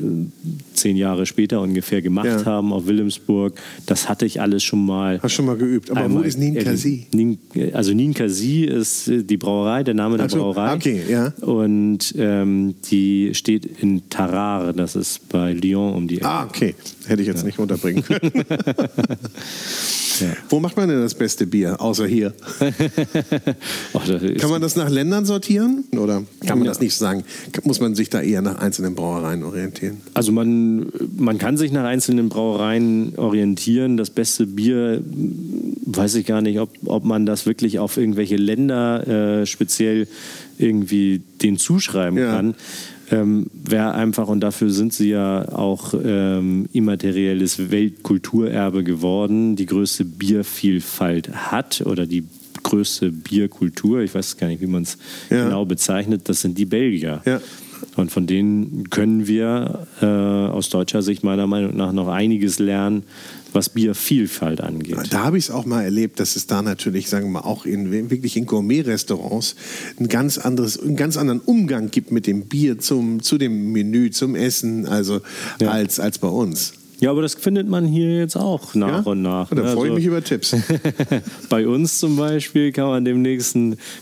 zehn Jahre später ungefähr gemacht ja. haben auf Wilhelmsburg. Das hatte ich alles schon mal. Hast schon mal geübt. Aber wo ist Ninkasi? Also Ninkasi ist die Brauerei, der Name der so, Brauerei. Okay, ja. Und ähm, die steht in Tarare, das ist bei Lyon um die Ecke. Ah, okay. Hätte ich jetzt ja. nicht unterbringen können. Ja. Wo macht man denn das beste Bier, außer hier? oh, kann man das nach Ländern sortieren? Oder kann man das nicht sagen? Muss man sich da eher nach einzelnen Brauereien orientieren? Also man, man kann sich nach einzelnen Brauereien orientieren. Das beste Bier, weiß ich gar nicht, ob, ob man das wirklich auf irgendwelche Länder äh, speziell irgendwie den zuschreiben ja. kann ähm, wäre einfach, und dafür sind sie ja auch ähm, immaterielles Weltkulturerbe geworden, die größte Biervielfalt hat oder die größte Bierkultur, ich weiß gar nicht, wie man es ja. genau bezeichnet, das sind die Belgier. Ja. Und von denen können wir äh, aus deutscher Sicht meiner Meinung nach noch einiges lernen, was Biervielfalt angeht. Da habe ich es auch mal erlebt, dass es da natürlich, sagen wir mal, auch in, wirklich in Gourmet-Restaurants ein ganz anderes, einen ganz anderen Umgang gibt mit dem Bier zum, zu dem Menü, zum Essen, also ja. als, als bei uns. Ja, aber das findet man hier jetzt auch nach ja? und nach. Da freue ich also, mich über Tipps. bei uns zum Beispiel kann man demnächst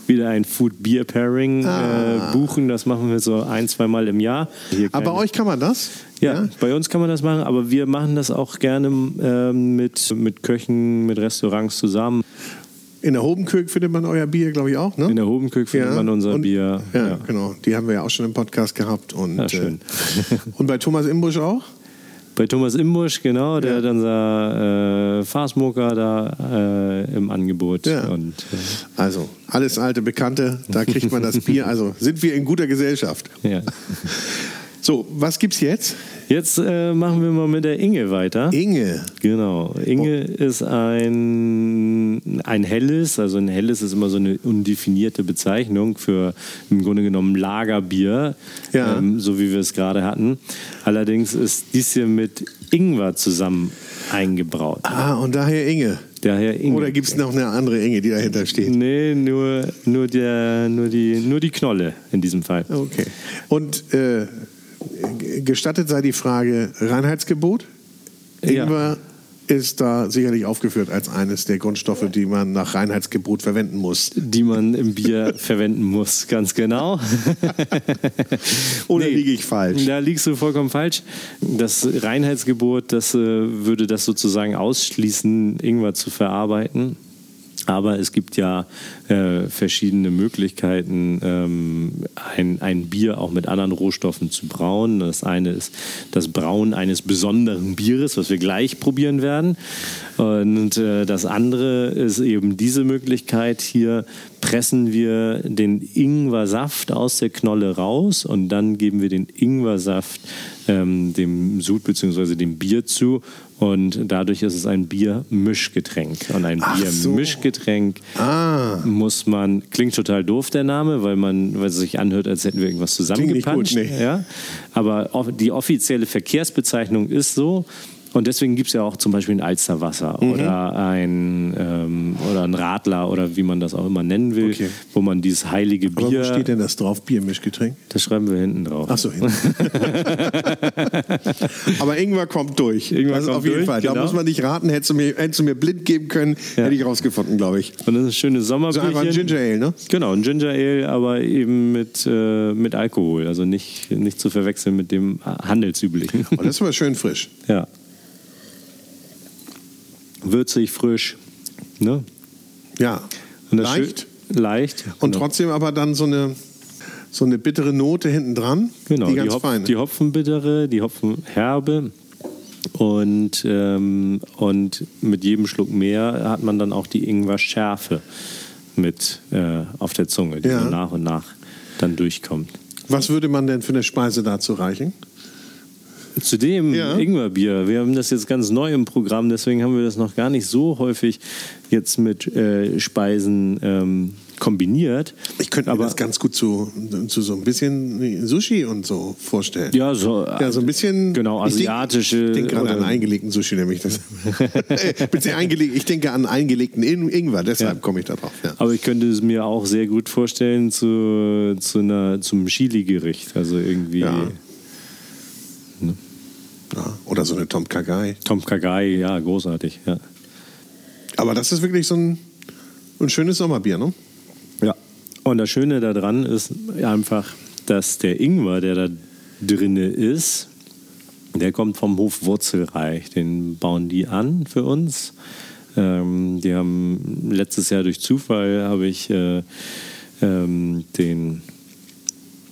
wieder ein Food-Beer-Pairing ah. äh, buchen. Das machen wir so ein, zwei Mal im Jahr. aber bei euch kann man das? Ja, ja, bei uns kann man das machen, aber wir machen das auch gerne äh, mit, mit Köchen, mit Restaurants zusammen. In der Hobenkirk findet man euer Bier, glaube ich, auch, ne? In der Hobenkirk findet ja. man unser und, Bier. Ja, ja, genau. Die haben wir ja auch schon im Podcast gehabt. Und, ja, schön. Äh, und bei Thomas Imbusch auch? Bei Thomas Imbusch, genau, der ja. hat unser äh, Fastmoker da äh, im Angebot. Ja. Und, äh, also, alles alte Bekannte, da kriegt man das Bier. Also sind wir in guter Gesellschaft. Ja. So, was gibt's jetzt? Jetzt äh, machen wir mal mit der Inge weiter. Inge. Genau. Inge oh. ist ein, ein helles, also ein helles ist immer so eine undefinierte Bezeichnung für im Grunde genommen Lagerbier, ja. ähm, so wie wir es gerade hatten. Allerdings ist dies hier mit Ingwer zusammen eingebraut. Ah, und daher Inge. Daher Inge. Oder gibt es noch eine andere Inge, die dahinter steht? Nee, nur, nur, der, nur, die, nur die Knolle in diesem Fall. Okay. Und äh, gestattet sei die Frage: Reinheitsgebot? Ingwer ja. ist da sicherlich aufgeführt als eines der Grundstoffe, die man nach Reinheitsgebot verwenden muss. Die man im Bier verwenden muss, ganz genau. Oder nee, liege ich falsch? Da liegst du vollkommen falsch. Das Reinheitsgebot, das äh, würde das sozusagen ausschließen, Ingwer zu verarbeiten. Aber es gibt ja äh, verschiedene Möglichkeiten, ähm, ein, ein Bier auch mit anderen Rohstoffen zu brauen. Das eine ist das Brauen eines besonderen Bieres, was wir gleich probieren werden. Und äh, das andere ist eben diese Möglichkeit. Hier pressen wir den Ingwersaft aus der Knolle raus und dann geben wir den Ingwersaft ähm, dem Sud bzw. dem Bier zu und dadurch ist es ein Biermischgetränk. Und ein Biermischgetränk so. ah. muss man, klingt total doof der Name, weil man, weil es sich anhört, als hätten wir irgendwas zusammengepanscht. Gut, nee. ja? Aber die offizielle Verkehrsbezeichnung ist so, und deswegen gibt es ja auch zum Beispiel ein Alsterwasser mhm. oder, ein, ähm, oder ein Radler oder wie man das auch immer nennen will, okay. wo man dieses heilige Bier. Aber wo steht denn das drauf, Biermischgetränk? Das schreiben wir hinten drauf. Ach so, hinten. Aber Ingwer kommt durch. Ingwer also kommt auf jeden durch, Fall. Genau. Da muss man nicht raten. Hättest du mir, hättest du mir blind geben können, ja. hätte ich rausgefunden, glaube ich. Und das ist ein schönes Sommerbier. So einfach ein Ginger Ale, ne? Genau, ein Ginger Ale, aber eben mit, äh, mit Alkohol. Also nicht, nicht zu verwechseln mit dem handelsüblichen. Und das ist aber schön frisch. Ja würzig, frisch. Ne? Ja, leicht. Leicht. Und genau. trotzdem aber dann so eine, so eine bittere Note hinten dran. Genau, die, ganz die, Hopf, feine. die Hopfenbittere, die Hopfenherbe. Und, ähm, und mit jedem Schluck mehr hat man dann auch die Ingwer-Schärfe mit äh, auf der Zunge, die ja. so nach und nach dann durchkommt. Was würde man denn für eine Speise dazu reichen? Zu dem ja. Ingwerbier. Wir haben das jetzt ganz neu im Programm, deswegen haben wir das noch gar nicht so häufig jetzt mit äh, Speisen ähm, kombiniert. Ich könnte mir aber, das ganz gut zu, zu so ein bisschen Sushi und so vorstellen. Ja, so, ja, so ein bisschen. Genau, asiatische. Ich denke gerade an eingelegten Sushi, nämlich das. ich denke an eingelegten Ingwer, deshalb ja. komme ich da drauf. Ja. Aber ich könnte es mir auch sehr gut vorstellen zu, zu einer, zum Chili-Gericht. Also irgendwie. Ja. Ja, oder so eine Tom Kagai. Tom Kagai, ja, großartig. Ja. Aber das ist wirklich so ein, ein schönes Sommerbier, ne? Ja. Und das Schöne daran ist einfach, dass der Ingwer, der da drinne ist, der kommt vom Hof Wurzelreich. Den bauen die an für uns. Ähm, die haben letztes Jahr durch Zufall habe ich äh, ähm, den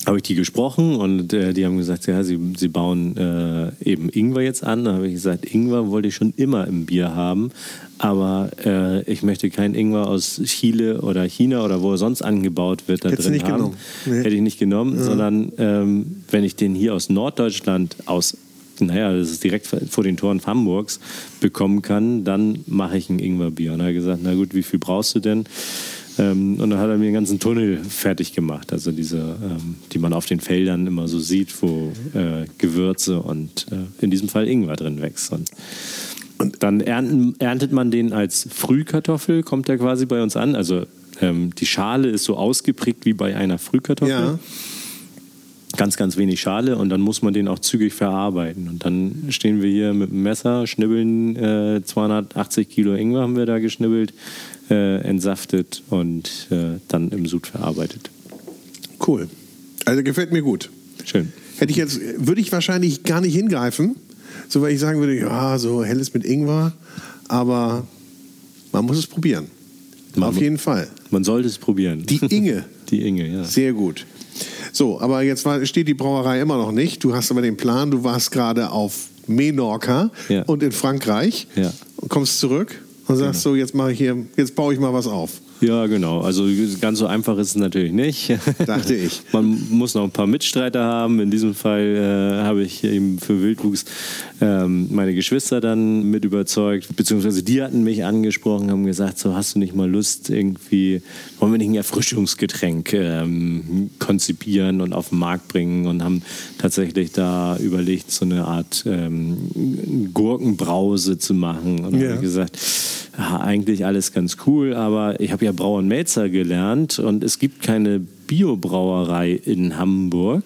habe ich die gesprochen und äh, die haben gesagt, ja, sie, sie bauen äh, eben Ingwer jetzt an. Da habe ich gesagt, Ingwer wollte ich schon immer im Bier haben, aber äh, ich möchte keinen Ingwer aus Chile oder China oder wo er sonst angebaut wird da Hättest drin haben. Nee. Hätte ich nicht genommen, ja. sondern ähm, wenn ich den hier aus Norddeutschland aus naja, das ist direkt vor den Toren Hamburgs, bekommen kann, dann mache ich ein Ingwerbier. Und er hat gesagt, na gut, wie viel brauchst du denn? Ähm, und dann hat er mir den ganzen Tunnel fertig gemacht, also diese, ähm, die man auf den Feldern immer so sieht, wo äh, Gewürze und äh, in diesem Fall Ingwer drin wächst. Und, und dann ernten, erntet man den als Frühkartoffel, kommt er quasi bei uns an. Also ähm, die Schale ist so ausgeprägt wie bei einer Frühkartoffel. Ja. Ganz, ganz wenig Schale und dann muss man den auch zügig verarbeiten. Und dann stehen wir hier mit dem Messer, schnibbeln äh, 280 Kilo Ingwer haben wir da geschnibbelt, äh, entsaftet und äh, dann im Sud verarbeitet. Cool. Also gefällt mir gut. Schön. Hätte ich jetzt, würde ich wahrscheinlich gar nicht hingreifen, so weil ich sagen würde, ja, so helles mit Ingwer, aber man muss es probieren. Man, Auf jeden Fall. Man sollte es probieren. Die Inge. Die Inge, ja. Sehr gut. So, aber jetzt war, steht die Brauerei immer noch nicht. Du hast aber den Plan, du warst gerade auf Menorca ja. und in Frankreich ja. und kommst zurück und sagst genau. so, jetzt mache ich hier, jetzt baue ich mal was auf. Ja, genau. Also ganz so einfach ist es natürlich nicht. Dachte ich. Man muss noch ein paar Mitstreiter haben. In diesem Fall äh, habe ich eben für Wildwuchs ähm, meine Geschwister dann mit überzeugt, beziehungsweise die hatten mich angesprochen, haben gesagt, so hast du nicht mal Lust, irgendwie, wollen wir nicht ein Erfrischungsgetränk ähm, konzipieren und auf den Markt bringen und haben tatsächlich da überlegt, so eine Art ähm, Gurkenbrause zu machen. Und ja. haben gesagt, ja, eigentlich alles ganz cool, aber ich habe ja Brauer und Melzer gelernt und es gibt keine Biobrauerei in Hamburg.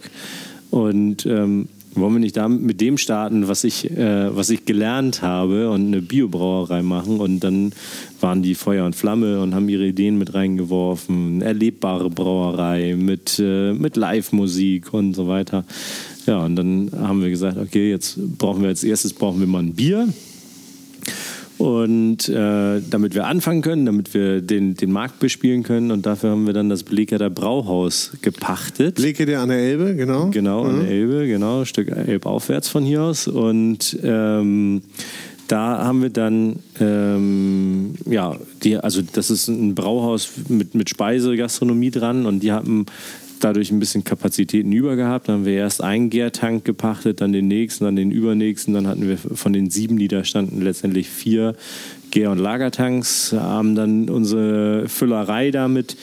Und ähm, wollen wir nicht da mit dem starten, was ich, äh, was ich gelernt habe und eine Biobrauerei machen? Und dann waren die Feuer und Flamme und haben ihre Ideen mit reingeworfen. Erlebbare Brauerei mit, äh, mit Live-Musik und so weiter. Ja, und dann haben wir gesagt, okay, jetzt brauchen wir als erstes brauchen wir mal ein Bier. Und äh, damit wir anfangen können, damit wir den, den Markt bespielen können. Und dafür haben wir dann das Bleketer Brauhaus gepachtet. Blekede an der Elbe, genau. Genau, mhm. an der Elbe, genau, ein Stück Elbaufwärts von hier aus. Und ähm, da haben wir dann, ähm, ja, die, also das ist ein Brauhaus mit, mit Speisegastronomie dran und die haben dadurch ein bisschen Kapazitäten über gehabt. Dann haben wir erst einen Gärtank gepachtet, dann den nächsten, dann den übernächsten. Dann hatten wir von den sieben, die da standen, letztendlich vier Gär- und Lagertanks. Haben dann unsere Füllerei damit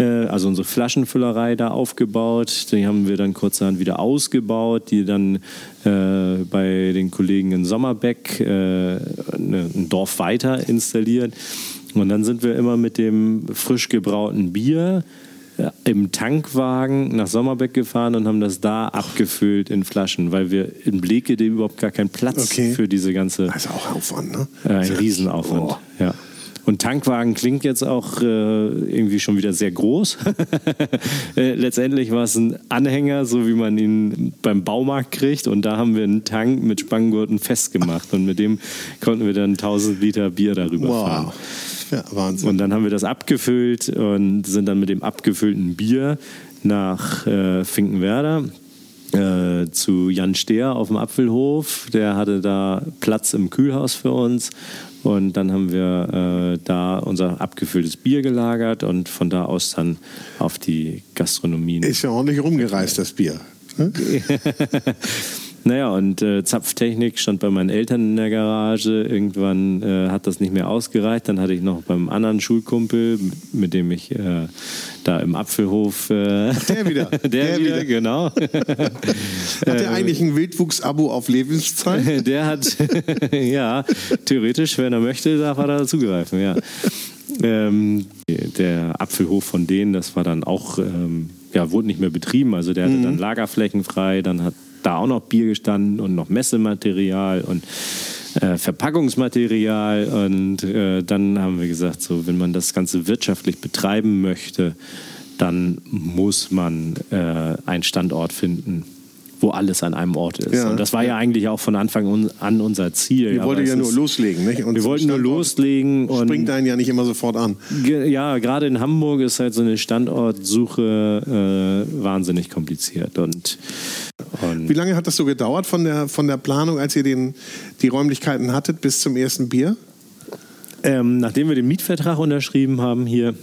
äh, also unsere Flaschenfüllerei da aufgebaut. Die haben wir dann kurzerhand wieder ausgebaut, die dann äh, bei den Kollegen in Sommerbeck, äh, ne, ein Dorf weiter installiert. Und dann sind wir immer mit dem frisch gebrauten Bier im Tankwagen nach Sommerbeck gefahren und haben das da abgefüllt in Flaschen, weil wir in Blekede überhaupt gar keinen Platz okay. für diese ganze. Also auch Aufwand, ne? Äh, ein Riesenaufwand, oh. ja. Und Tankwagen klingt jetzt auch äh, irgendwie schon wieder sehr groß. äh, letztendlich war es ein Anhänger, so wie man ihn beim Baumarkt kriegt. Und da haben wir einen Tank mit Spanngurten festgemacht. Und mit dem konnten wir dann 1000 Liter Bier darüber wow. fahren. Ja, Wahnsinn. Und dann haben wir das abgefüllt und sind dann mit dem abgefüllten Bier nach äh, Finkenwerder äh, zu Jan Stehr auf dem Apfelhof. Der hatte da Platz im Kühlhaus für uns. Und dann haben wir äh, da unser abgefülltes Bier gelagert und von da aus dann auf die Gastronomie. Ist ja ordentlich rumgereist, das Bier. Ne? Naja, und äh, Zapftechnik stand bei meinen Eltern in der Garage. Irgendwann äh, hat das nicht mehr ausgereicht. Dann hatte ich noch beim anderen Schulkumpel, mit, mit dem ich äh, da im Apfelhof. Äh, der wieder. der, der wieder, wieder, genau. hat der eigentlich ein Wildwuchs-Abo auf Lebenszeit? der hat, ja, theoretisch, wenn er möchte, darf er da zugreifen, ja. Ähm, der Apfelhof von denen, das war dann auch, ähm, ja, wurde nicht mehr betrieben. Also der hatte mhm. dann Lagerflächen frei, dann hat da auch noch Bier gestanden und noch Messematerial und äh, Verpackungsmaterial. Und äh, dann haben wir gesagt, so, wenn man das Ganze wirtschaftlich betreiben möchte, dann muss man äh, einen Standort finden, wo alles an einem Ort ist. Ja. Und das war ja eigentlich auch von Anfang an unser Ziel. Wir wollten ja nur loslegen, nicht? Und wir wollten nur loslegen. Und springt einen ja nicht immer sofort an. Ja, gerade in Hamburg ist halt so eine Standortsuche äh, wahnsinnig kompliziert. Und, und Wie lange hat das so gedauert von der, von der Planung, als ihr den, die Räumlichkeiten hattet, bis zum ersten Bier? Ähm, nachdem wir den Mietvertrag unterschrieben haben hier,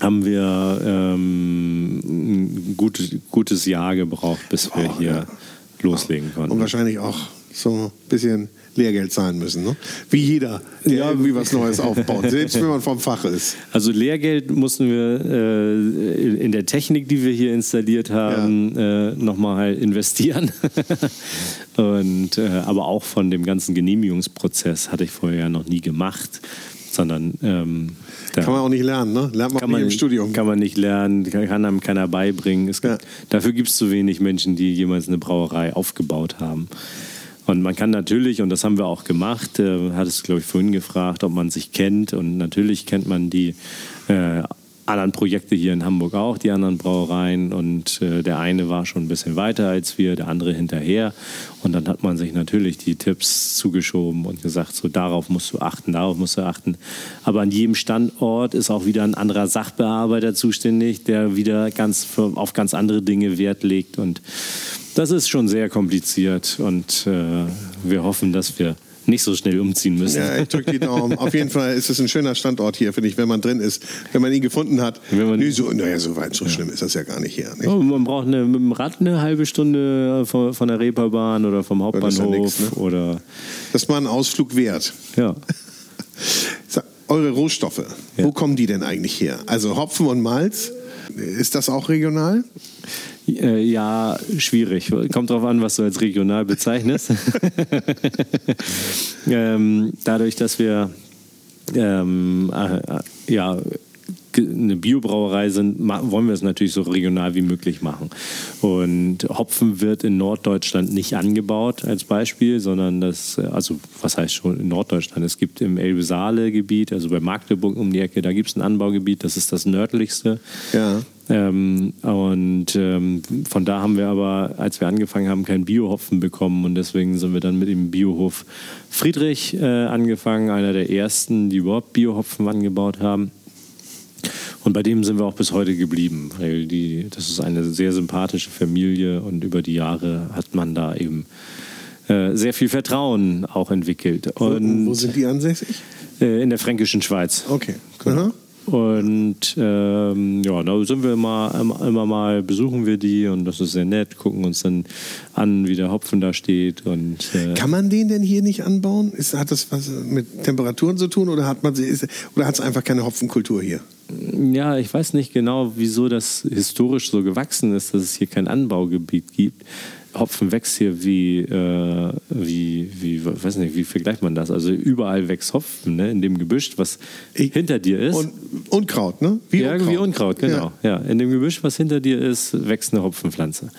haben wir ähm, ein gutes, gutes Jahr gebraucht, bis wir oh, hier ja. loslegen konnten. Und wahrscheinlich auch so ein bisschen Lehrgeld zahlen müssen, ne? Wie jeder, der ja, irgendwie was Neues aufbaut, selbst wenn man vom Fach ist. Also Lehrgeld mussten wir äh, in der Technik, die wir hier installiert haben, ja. äh, nochmal investieren. Und, äh, aber auch von dem ganzen Genehmigungsprozess hatte ich vorher ja noch nie gemacht, sondern ähm, kann man auch nicht lernen, ne? Lernt man, man nicht im Studium. Kann man nicht lernen, kann einem keiner beibringen. Gibt, ja. Dafür gibt es zu wenig Menschen, die jemals eine Brauerei aufgebaut haben. Und man kann natürlich, und das haben wir auch gemacht, äh, hat es, glaube ich, vorhin gefragt, ob man sich kennt. Und natürlich kennt man die äh, anderen Projekte hier in Hamburg auch, die anderen Brauereien. Und äh, der eine war schon ein bisschen weiter als wir, der andere hinterher. Und dann hat man sich natürlich die Tipps zugeschoben und gesagt, so darauf musst du achten, darauf musst du achten. Aber an jedem Standort ist auch wieder ein anderer Sachbearbeiter zuständig, der wieder ganz auf ganz andere Dinge Wert legt. Und das ist schon sehr kompliziert. Und äh, wir hoffen, dass wir nicht so schnell umziehen müssen. Ja, ich drücke die Daumen. Auf jeden Fall ist es ein schöner Standort hier, finde ich, wenn man drin ist, wenn man ihn gefunden hat. Wenn man, nee, so, naja, so weit, so ja. schlimm ist das ja gar nicht hier. Nicht? Oh, man braucht eine, mit dem Rad eine halbe Stunde von, von der Reeperbahn oder vom Hauptbahnhof. Das, ja nix, ne? oder das war ein Ausflug wert. Ja. Eure Rohstoffe, ja. wo kommen die denn eigentlich her? Also Hopfen und Malz, ist das auch regional? Äh, ja, schwierig. Kommt darauf an, was du als regional bezeichnest. ähm, dadurch, dass wir ähm, äh, ja, eine Biobrauerei sind, wollen wir es natürlich so regional wie möglich machen. Und Hopfen wird in Norddeutschland nicht angebaut als Beispiel, sondern das, also was heißt schon in Norddeutschland? Es gibt im Elbe-Saale-Gebiet, also bei Magdeburg um die Ecke, da gibt es ein Anbaugebiet, das ist das nördlichste. Ja. Ähm, und ähm, von da haben wir aber, als wir angefangen haben, keinen Biohopfen bekommen und deswegen sind wir dann mit dem Biohof Friedrich äh, angefangen, einer der ersten, die überhaupt Biohopfen angebaut haben. Und bei dem sind wir auch bis heute geblieben, weil die, das ist eine sehr sympathische Familie und über die Jahre hat man da eben äh, sehr viel Vertrauen auch entwickelt. Und, wo, wo sind die ansässig? Äh, in der fränkischen Schweiz. Okay, genau. Und ähm, ja, da sind wir immer, immer mal, besuchen wir die und das ist sehr nett, gucken uns dann an, wie der Hopfen da steht. Und, äh Kann man den denn hier nicht anbauen? Ist, hat das was mit Temperaturen zu tun oder hat man ist, oder hat es einfach keine Hopfenkultur hier? Ja, ich weiß nicht genau, wieso das historisch so gewachsen ist, dass es hier kein Anbaugebiet gibt. Hopfen wächst hier wie, äh, wie, wie, weiß nicht, wie vergleicht man das? Also überall wächst Hopfen, ne? in dem Gebüsch, was ich, hinter dir ist. Und Unkraut, ne? Wie ja, Unkraut. wie Unkraut, genau. Ja. ja. In dem Gebüsch, was hinter dir ist, wächst eine Hopfenpflanze.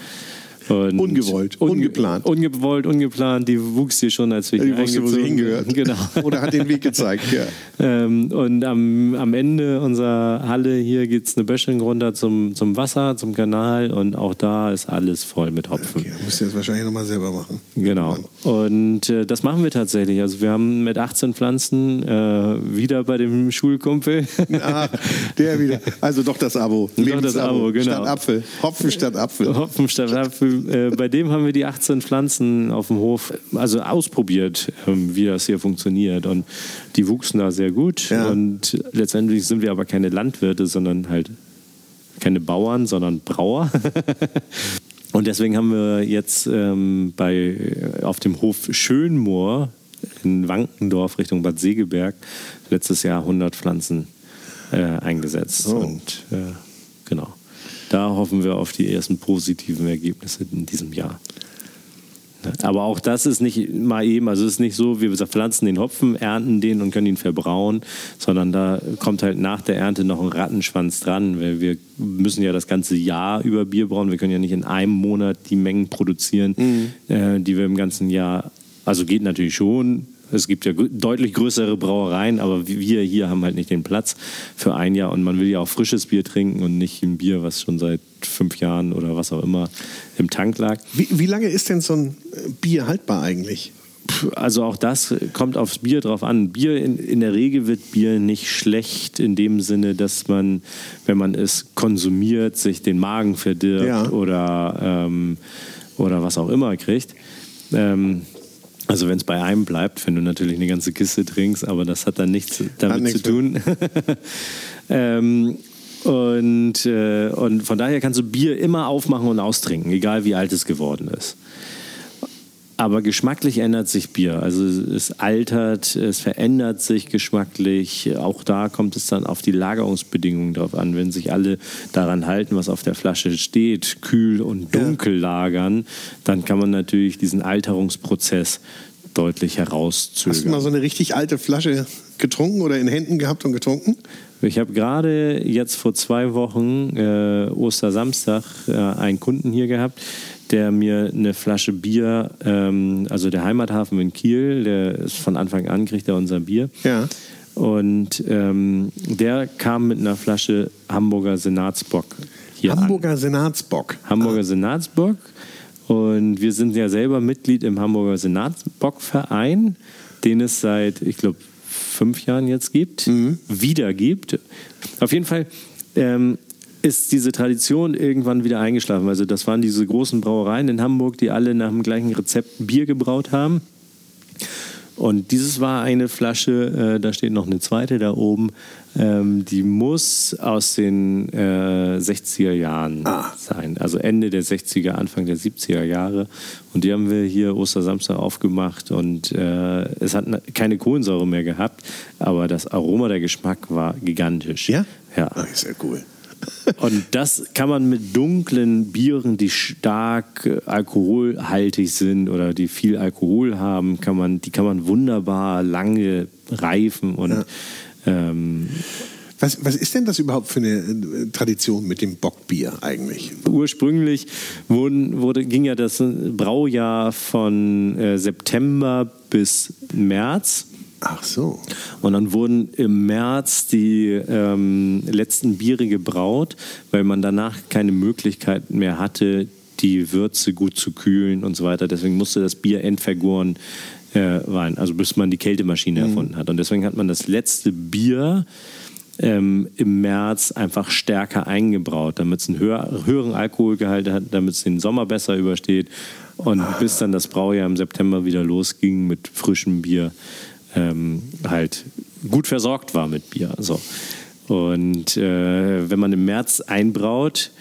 Und ungewollt, unge ungeplant. Ungewollt, ungeplant. Die wuchs hier schon, als wir hier wusste, wo sie hingehört. Genau. Oder hat den Weg gezeigt, ja. ähm, und am, am Ende unserer Halle hier geht es eine Böschung runter zum, zum Wasser, zum Kanal. Und auch da ist alles voll mit Hopfen. Okay, musst du jetzt wahrscheinlich nochmal selber machen. Genau. Und äh, das machen wir tatsächlich. Also wir haben mit 18 Pflanzen äh, wieder bei dem Schulkumpel. ah, der wieder. Also doch das Abo. Doch das Abo, genau. Statt Apfel. Hopfen statt Apfel. Hopfen statt Apfel äh, bei dem haben wir die 18 Pflanzen auf dem Hof also ausprobiert, ähm, wie das hier funktioniert. Und die wuchsen da sehr gut. Ja. Und letztendlich sind wir aber keine Landwirte, sondern halt keine Bauern, sondern Brauer. Und deswegen haben wir jetzt ähm, bei, auf dem Hof Schönmoor in Wankendorf Richtung Bad Segeberg letztes Jahr 100 Pflanzen äh, eingesetzt. Oh. Und äh, genau da hoffen wir auf die ersten positiven Ergebnisse in diesem Jahr. Aber auch das ist nicht mal eben, also es ist nicht so, wir pflanzen den Hopfen, ernten den und können ihn verbrauen, sondern da kommt halt nach der Ernte noch ein Rattenschwanz dran, weil wir müssen ja das ganze Jahr über Bier brauen. Wir können ja nicht in einem Monat die Mengen produzieren, mhm. äh, die wir im ganzen Jahr, also geht natürlich schon, es gibt ja deutlich größere Brauereien, aber wir hier haben halt nicht den Platz für ein Jahr und man will ja auch frisches Bier trinken und nicht ein Bier, was schon seit fünf Jahren oder was auch immer im Tank lag. Wie, wie lange ist denn so ein äh, Bier haltbar eigentlich? Also auch das kommt aufs Bier drauf an. Bier in, in, der Regel wird Bier nicht schlecht in dem Sinne, dass man, wenn man es konsumiert, sich den Magen verdirbt ja. oder, ähm, oder was auch immer kriegt. Ähm, also wenn es bei einem bleibt, wenn du natürlich eine ganze Kiste trinkst, aber das hat dann nichts damit nichts zu tun. ähm, und, äh, und von daher kannst du Bier immer aufmachen und austrinken, egal wie alt es geworden ist. Aber geschmacklich ändert sich Bier. Also es altert, es verändert sich geschmacklich. Auch da kommt es dann auf die Lagerungsbedingungen drauf an. Wenn sich alle daran halten, was auf der Flasche steht, kühl und dunkel ja. lagern, dann kann man natürlich diesen Alterungsprozess deutlich herauszögern. Hast du mal so eine richtig alte Flasche getrunken oder in Händen gehabt und getrunken? Ich habe gerade jetzt vor zwei Wochen, äh, Ostersamstag, äh, einen Kunden hier gehabt, der mir eine Flasche Bier, ähm, also der Heimathafen in Kiel, der ist von Anfang an, kriegt er unser Bier. Ja. Und ähm, der kam mit einer Flasche Hamburger Senatsbock hier Hamburger an. Senatsbock. Hamburger ah. Senatsbock. Und wir sind ja selber Mitglied im Hamburger Senatsbockverein, den es seit, ich glaube, fünf Jahren jetzt gibt, mhm. wieder gibt. Auf jeden Fall ähm, ist diese Tradition irgendwann wieder eingeschlafen. Also das waren diese großen Brauereien in Hamburg, die alle nach dem gleichen Rezept Bier gebraut haben. Und dieses war eine Flasche, äh, da steht noch eine zweite da oben, ähm, die muss aus den äh, 60er Jahren ah. sein. Also Ende der 60er, Anfang der 70er Jahre. Und die haben wir hier Ostersamstag aufgemacht und äh, es hat keine Kohlensäure mehr gehabt, aber das Aroma, der Geschmack war gigantisch. Ja? Ja. Ach, sehr cool. Und das kann man mit dunklen Bieren, die stark äh, alkoholhaltig sind oder die viel Alkohol haben, kann man, die kann man wunderbar lange reifen und ja. ähm, was, was, ist denn das überhaupt für eine äh, Tradition mit dem Bockbier eigentlich? Ursprünglich wurden, wurde, ging ja das Braujahr von äh, September bis März. Ach so. Und dann wurden im März die ähm, letzten Biere gebraut, weil man danach keine Möglichkeit mehr hatte, die Würze gut zu kühlen und so weiter. Deswegen musste das Bier entvergoren äh, sein, also bis man die Kältemaschine mhm. erfunden hat. Und deswegen hat man das letzte Bier ähm, im März einfach stärker eingebraut, damit es einen höher, höheren Alkoholgehalt hat, damit es den Sommer besser übersteht. Und ah. bis dann das Braujahr im September wieder losging mit frischem Bier, ähm, halt gut versorgt war mit Bier. So. Und äh, wenn man im März einbraut,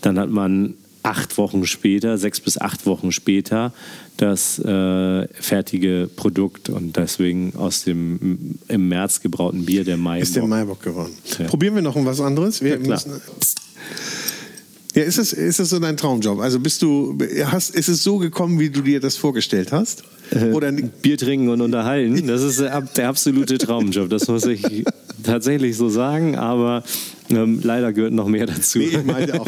dann hat man acht Wochen später, sechs bis acht Wochen später, das äh, fertige Produkt und deswegen aus dem im März gebrauten Bier der Maibock. Ist der Maibock geworden. Ja. Probieren wir noch was anderes? Wir ja, klar. Müssen, ja, ist es, ist es so dein Traumjob? Also bist du, hast, ist es so gekommen, wie du dir das vorgestellt hast? Äh, Oder Bier trinken und unterhalten, das ist der, der absolute Traumjob. Das muss ich tatsächlich so sagen, aber ähm, leider gehört noch mehr dazu. Nee, ich meinte auch.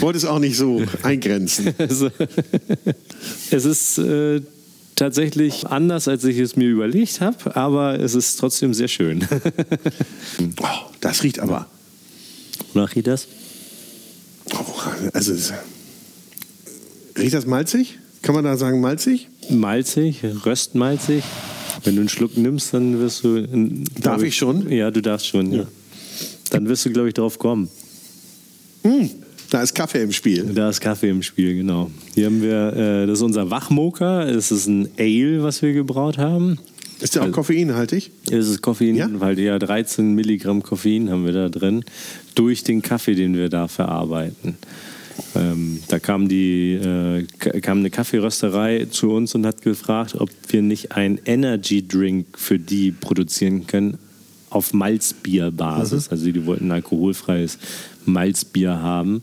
wollte es auch nicht so eingrenzen. Also, es ist äh, tatsächlich anders, als ich es mir überlegt habe, aber es ist trotzdem sehr schön. oh, das riecht aber. Wonach riecht das? Also riecht das malzig? Kann man da sagen malzig? Malzig, röstmalzig. Wenn du einen Schluck nimmst, dann wirst du. Darf ich, ich, schon? Ja, du darfst schon. Ja. Dann wirst du, glaube ich, drauf kommen. Mm, da ist Kaffee im Spiel. Da ist Kaffee im Spiel, genau. Hier haben wir, äh, das ist unser Wachmoker. Es ist ein Ale, was wir gebraut haben. Ist der auch also, koffeinhaltig? Es ist koffeinhaltig, ja? ja. 13 Milligramm Koffein haben wir da drin, durch den Kaffee, den wir da verarbeiten. Ähm, da kam, die, äh, kam eine Kaffeerösterei zu uns und hat gefragt, ob wir nicht einen Energy Drink für die produzieren können auf Malzbierbasis. Mhm. Also die wollten ein alkoholfreies Malzbier haben.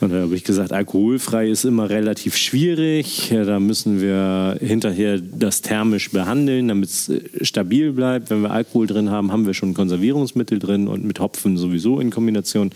Und da habe ich gesagt, alkoholfrei ist immer relativ schwierig. Da müssen wir hinterher das thermisch behandeln, damit es äh, stabil bleibt. Wenn wir Alkohol drin haben, haben wir schon Konservierungsmittel drin und mit Hopfen sowieso in Kombination.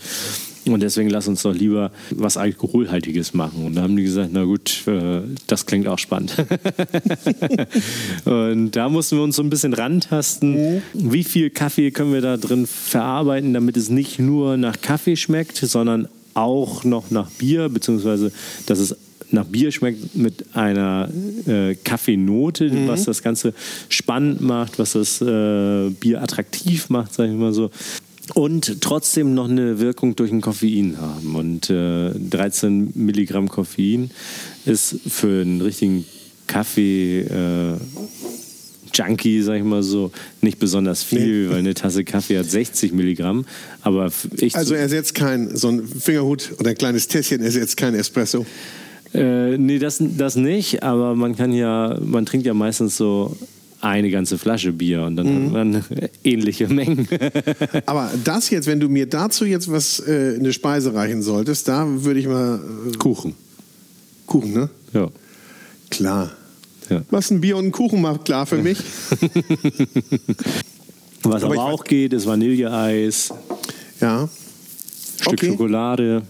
Und deswegen lass uns doch lieber was Alkoholhaltiges machen. Und da haben die gesagt, na gut, äh, das klingt auch spannend. und da mussten wir uns so ein bisschen rantasten. Mhm. Wie viel Kaffee können wir da drin verarbeiten, damit es nicht nur nach Kaffee schmeckt, sondern auch noch nach Bier, beziehungsweise dass es nach Bier schmeckt mit einer äh, Kaffeenote, mhm. was das Ganze spannend macht, was das äh, Bier attraktiv macht, sage ich mal so und trotzdem noch eine Wirkung durch ein Koffein haben. Und äh, 13 Milligramm Koffein ist für einen richtigen Kaffee äh, Junkie, sag ich mal so, nicht besonders viel, nee. weil eine Tasse Kaffee hat 60 Milligramm. Aber ich also ersetzt kein, so ein Fingerhut oder ein kleines Tässchen ersetzt kein Espresso. Äh, nee, das, das nicht, aber man kann ja, man trinkt ja meistens so eine ganze Flasche Bier und dann mhm. hat man ähnliche Mengen. Aber das jetzt, wenn du mir dazu jetzt was äh, eine Speise reichen solltest, da würde ich mal äh, Kuchen. Kuchen, ne? Ja. Klar. Ja. Was ein Bier und ein Kuchen macht, klar für mich. was aber, aber auch geht, ist Vanilleeis. Ja. Stück okay. Schokolade.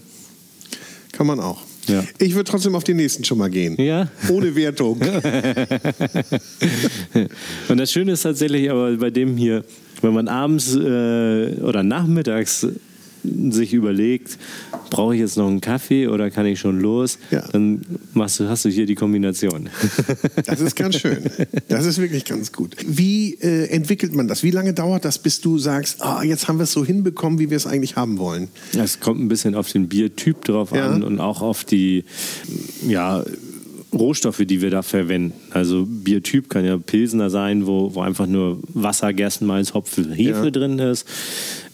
Kann man auch. Ja. Ich würde trotzdem auf den nächsten schon mal gehen. Ja. Ohne Wertung. Und das Schöne ist tatsächlich aber bei dem hier, wenn man abends äh, oder nachmittags sich überlegt, brauche ich jetzt noch einen Kaffee oder kann ich schon los, ja. dann machst du, hast du hier die Kombination. Das ist ganz schön. Das ist wirklich ganz gut. Wie äh, entwickelt man das? Wie lange dauert das, bis du sagst, oh, jetzt haben wir es so hinbekommen, wie wir es eigentlich haben wollen? Es kommt ein bisschen auf den Biertyp drauf ja. an und auch auf die, ja, Rohstoffe, die wir da verwenden. Also Biertyp kann ja Pilsener sein, wo, wo einfach nur Wasser, Gerstenmalz, Hopfen, Hefe ja. drin ist.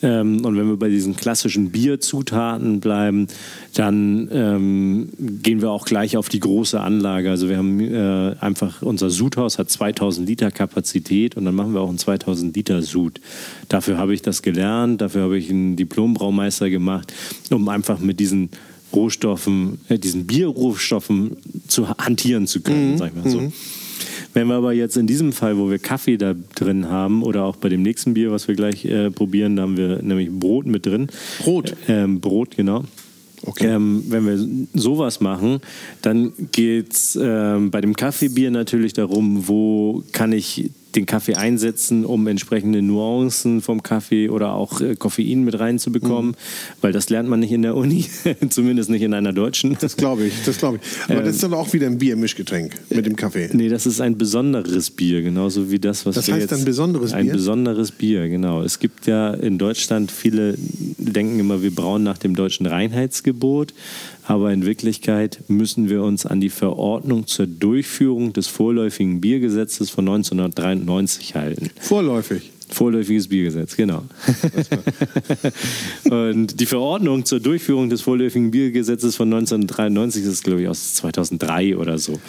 Ähm, und wenn wir bei diesen klassischen Bierzutaten bleiben, dann ähm, gehen wir auch gleich auf die große Anlage. Also wir haben äh, einfach, unser Sudhaus hat 2000 Liter Kapazität und dann machen wir auch einen 2000 Liter Sud. Dafür habe ich das gelernt, dafür habe ich einen Diplombraumeister gemacht, um einfach mit diesen Rohstoffen, äh, diesen Bierrohstoffen zu hantieren zu können, mhm. sag ich mal so. Mhm. Wenn wir aber jetzt in diesem Fall, wo wir Kaffee da drin haben oder auch bei dem nächsten Bier, was wir gleich äh, probieren, da haben wir nämlich Brot mit drin. Brot? Ähm, Brot, genau. Okay. Ähm, wenn wir sowas machen, dann geht es ähm, bei dem Kaffeebier natürlich darum, wo kann ich den Kaffee einsetzen, um entsprechende Nuancen vom Kaffee oder auch äh, Koffein mit reinzubekommen, mhm. weil das lernt man nicht in der Uni, zumindest nicht in einer deutschen. Das glaube ich, das glaube ich. Aber ähm, das ist dann auch wieder ein Biermischgetränk mit dem Kaffee. Nee, das ist ein besonderes Bier, genauso wie das, was das heißt jetzt, ein besonderes Bier? Ein besonderes Bier, genau. Es gibt ja in Deutschland, viele denken immer, wir brauen nach dem deutschen Reinheitsgebot, aber in Wirklichkeit müssen wir uns an die Verordnung zur Durchführung des vorläufigen Biergesetzes von 1993 halten. Vorläufig? Vorläufiges Biergesetz, genau. und die Verordnung zur Durchführung des vorläufigen Biergesetzes von 1993 ist, glaube ich, aus 2003 oder so.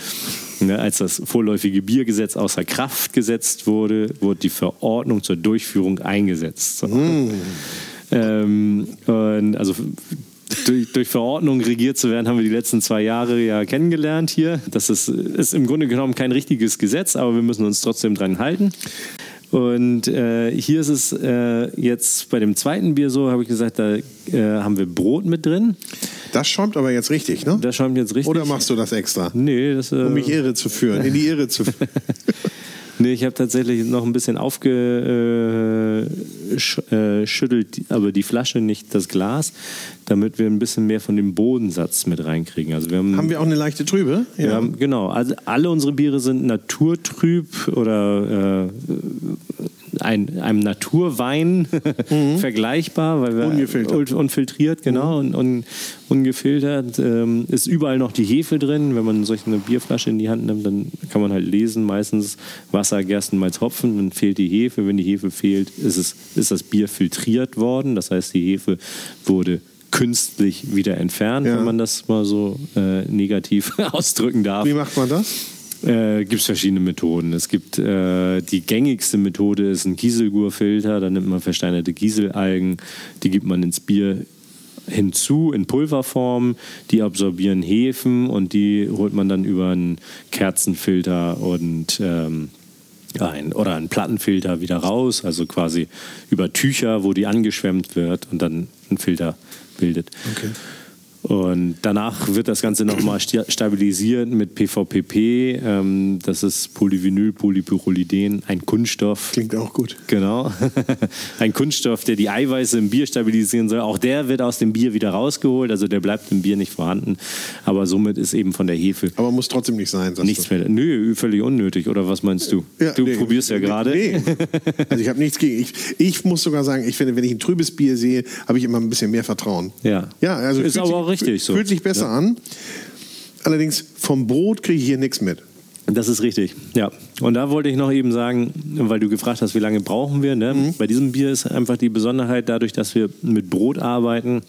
Ne, als das vorläufige Biergesetz außer Kraft gesetzt wurde, wurde die Verordnung zur Durchführung eingesetzt. So. Mm. Ähm, und also durch, durch, Verordnung regiert zu werden, haben wir die letzten zwei Jahre ja kennengelernt hier. Das ist, ist im Grunde genommen kein richtiges Gesetz, aber wir müssen uns trotzdem dran halten. Und äh, hier ist es äh, jetzt bei dem zweiten Bier so, habe ich gesagt, da äh, haben wir Brot mit drin. Das schäumt aber jetzt richtig, ne? Das schäumt jetzt richtig. Oder machst du das extra? Nee, das. um mich irre zu führen, in die Irre zu führen. Nee, ich habe tatsächlich noch ein bisschen aufgeschüttelt, äh, aber die Flasche, nicht das Glas, damit wir ein bisschen mehr von dem Bodensatz mit reinkriegen. Also wir haben, haben wir auch eine leichte Trübe? Ja. Haben, genau, also alle unsere Biere sind naturtrüb oder äh, ein, einem Naturwein mhm. vergleichbar, weil wir ungefiltert, unfiltriert, genau, mhm. und, und, ungefiltert ähm, ist überall noch die Hefe drin. Wenn man solch eine Bierflasche in die Hand nimmt, dann kann man halt lesen, meistens Wasser, Gerstenmalz, Hopfen, dann fehlt die Hefe. Wenn die Hefe fehlt, ist, es, ist das Bier filtriert worden. Das heißt, die Hefe wurde künstlich wieder entfernt, ja. wenn man das mal so äh, negativ ausdrücken darf. Wie macht man das? Äh, gibt es verschiedene Methoden. Es gibt äh, die gängigste Methode ist ein Kieselgurfilter. Da nimmt man versteinerte Kieselalgen, die gibt man ins Bier hinzu in Pulverform. Die absorbieren Hefen und die holt man dann über einen Kerzenfilter und ähm, ein, oder einen Plattenfilter wieder raus, also quasi über Tücher, wo die angeschwemmt wird und dann einen Filter bildet. Okay. Und danach wird das Ganze nochmal stabilisiert mit PVPP. Ähm, das ist Polyvinyl, Polypyrroliden, ein Kunststoff. Klingt auch gut. Genau. ein Kunststoff, der die Eiweiße im Bier stabilisieren soll. Auch der wird aus dem Bier wieder rausgeholt. Also der bleibt im Bier nicht vorhanden. Aber somit ist eben von der Hefe. Aber muss trotzdem nicht sein. Nichts du. mehr. Nö, völlig unnötig. Oder was meinst du? Ja, du nee, probierst ja gerade. Nee. Also ich habe nichts gegen. Ich, ich muss sogar sagen, ich finde, wenn ich ein trübes Bier sehe, habe ich immer ein bisschen mehr Vertrauen. Ja. Ja, also ist aber auch richtig so. Fühlt sich besser ja. an. Allerdings vom Brot kriege ich hier nichts mit. Das ist richtig, ja. Und da wollte ich noch eben sagen, weil du gefragt hast, wie lange brauchen wir. Ne? Mhm. Bei diesem Bier ist einfach die Besonderheit, dadurch, dass wir mit Brot arbeiten,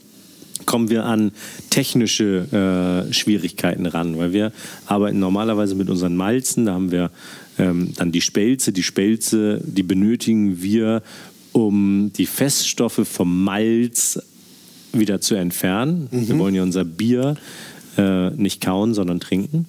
kommen wir an technische äh, Schwierigkeiten ran, weil wir arbeiten normalerweise mit unseren Malzen, da haben wir ähm, dann die Spelze. Die Spelze, die benötigen wir, um die Feststoffe vom Malz wieder zu entfernen. Mhm. Wir wollen ja unser Bier äh, nicht kauen, sondern trinken.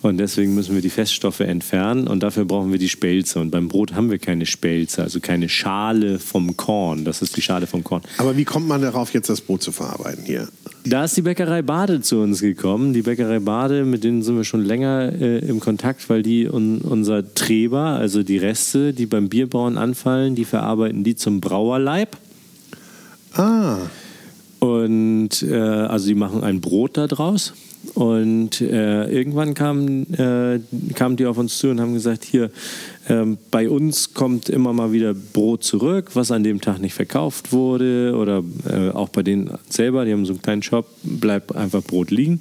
Und deswegen müssen wir die Feststoffe entfernen und dafür brauchen wir die Spelze. Und beim Brot haben wir keine Spelze, also keine Schale vom Korn. Das ist die Schale vom Korn. Aber wie kommt man darauf, jetzt das Brot zu verarbeiten hier? Da ist die Bäckerei Bade zu uns gekommen. Die Bäckerei Bade, mit denen sind wir schon länger äh, im Kontakt, weil die un unser Treber, also die Reste, die beim Bierbauen anfallen, die verarbeiten die zum Brauerleib. Ah. Und äh, also die machen ein Brot daraus. Und äh, irgendwann kamen, äh, kamen die auf uns zu und haben gesagt, hier, ähm, bei uns kommt immer mal wieder Brot zurück, was an dem Tag nicht verkauft wurde. Oder äh, auch bei denen selber, die haben so einen kleinen Shop, bleibt einfach Brot liegen.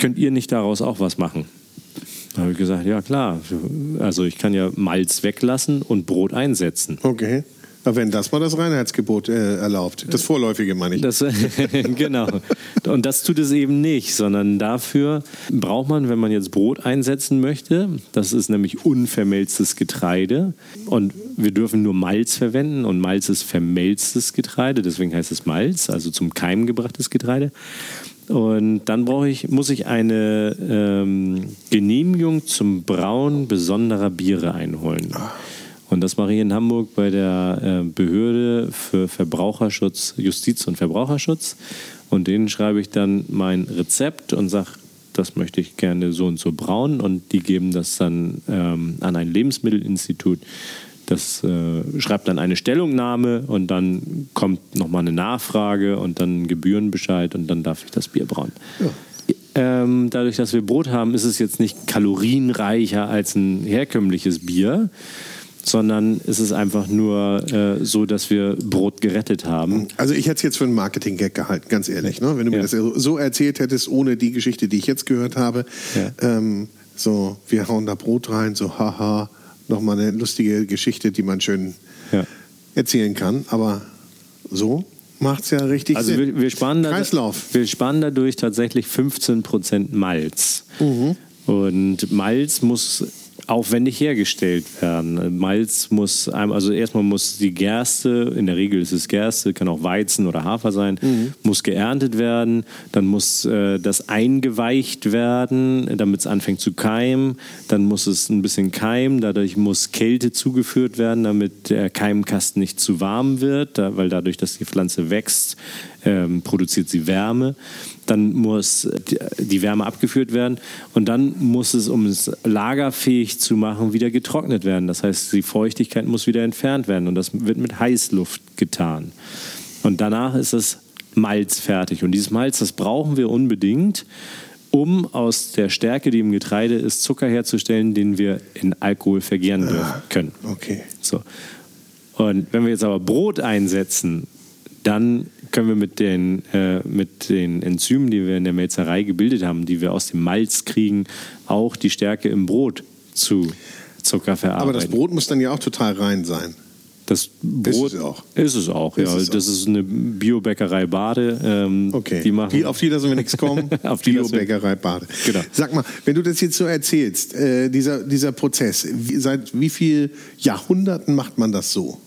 Könnt ihr nicht daraus auch was machen? Da habe ich gesagt, ja klar, also ich kann ja Malz weglassen und Brot einsetzen. Okay. Aber wenn das mal das Reinheitsgebot äh, erlaubt, das vorläufige meine ich. Das, genau. Und das tut es eben nicht, sondern dafür braucht man, wenn man jetzt Brot einsetzen möchte, das ist nämlich unvermelztes Getreide und wir dürfen nur Malz verwenden und Malz ist vermelztes Getreide, deswegen heißt es Malz, also zum Keim gebrachtes Getreide. Und dann brauche ich, muss ich eine ähm, Genehmigung zum Brauen besonderer Biere einholen. Und das mache ich in Hamburg bei der äh, Behörde für Verbraucherschutz, Justiz und Verbraucherschutz. Und denen schreibe ich dann mein Rezept und sage, das möchte ich gerne so und so brauen. Und die geben das dann ähm, an ein Lebensmittelinstitut. Das äh, schreibt dann eine Stellungnahme und dann kommt nochmal eine Nachfrage und dann Gebührenbescheid und dann darf ich das Bier brauen. Ja. Ähm, dadurch, dass wir Brot haben, ist es jetzt nicht kalorienreicher als ein herkömmliches Bier sondern es ist einfach nur äh, so, dass wir Brot gerettet haben. Also ich hätte es jetzt für einen Marketing-Gag gehalten, ganz ehrlich. Ne? Wenn du mir das so erzählt hättest, ohne die Geschichte, die ich jetzt gehört habe, ja. ähm, so, wir hauen da Brot rein, so haha, nochmal eine lustige Geschichte, die man schön ja. erzählen kann. Aber so macht es ja richtig also Sinn. Wir, wir, sparen Kreislauf. wir sparen dadurch tatsächlich 15% Malz. Mhm. Und Malz muss aufwendig hergestellt werden. Malz muss, also erstmal muss die Gerste, in der Regel ist es Gerste, kann auch Weizen oder Hafer sein, mhm. muss geerntet werden, dann muss äh, das eingeweicht werden, damit es anfängt zu keimen, dann muss es ein bisschen keimen, dadurch muss Kälte zugeführt werden, damit der Keimkasten nicht zu warm wird, weil dadurch, dass die Pflanze wächst, ähm, produziert sie Wärme. Dann muss die Wärme abgeführt werden und dann muss es, um es lagerfähig zu machen, wieder getrocknet werden. Das heißt, die Feuchtigkeit muss wieder entfernt werden und das wird mit Heißluft getan. Und danach ist das Malz fertig. Und dieses Malz, das brauchen wir unbedingt, um aus der Stärke, die im Getreide ist, Zucker herzustellen, den wir in Alkohol vergären ah, können. Okay. So. Und wenn wir jetzt aber Brot einsetzen, dann können wir mit den, äh, mit den Enzymen, die wir in der Melzerei gebildet haben, die wir aus dem Malz kriegen, auch die Stärke im Brot zu Zucker verarbeiten. Aber das Brot muss dann ja auch total rein sein. Das Brot ist es auch. Ist es auch, ja. Es das auch. ist eine Biobäckerei Bade. Ähm, okay. Die machen auf die lassen wir nichts kommen. auf die Biobäckerei Bade. Genau. Sag mal, wenn du das jetzt so erzählst, äh, dieser, dieser Prozess, wie, seit wie vielen Jahrhunderten macht man das so?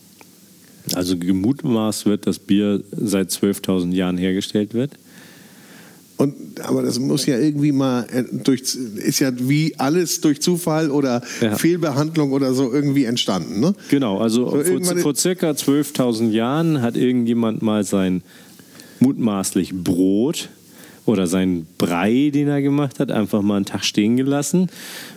Also gemutmaßt wird, dass Bier seit 12.000 Jahren hergestellt wird. Und, aber das muss ja irgendwie mal äh, durch, ist ja wie alles durch Zufall oder ja. Fehlbehandlung oder so irgendwie entstanden. Ne? Genau, also so vor, vor circa 12.000 Jahren hat irgendjemand mal sein mutmaßlich Brot oder sein Brei, den er gemacht hat, einfach mal einen Tag stehen gelassen.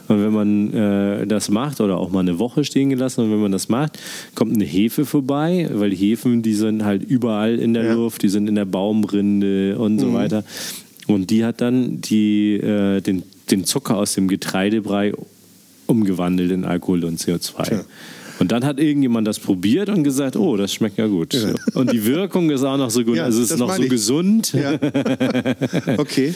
Und wenn man äh, das macht oder auch mal eine Woche stehen gelassen und wenn man das macht, kommt eine Hefe vorbei, weil die Hefen, die sind halt überall in der ja. Luft, die sind in der Baumrinde und mhm. so weiter. Und die hat dann die, äh, den, den Zucker aus dem Getreidebrei umgewandelt in Alkohol und CO2. Tja. Und dann hat irgendjemand das probiert und gesagt, oh, das schmeckt ja gut. Ja. Und die Wirkung ist auch noch so gut. Ja, also es ist noch so ich. gesund. Ja. okay.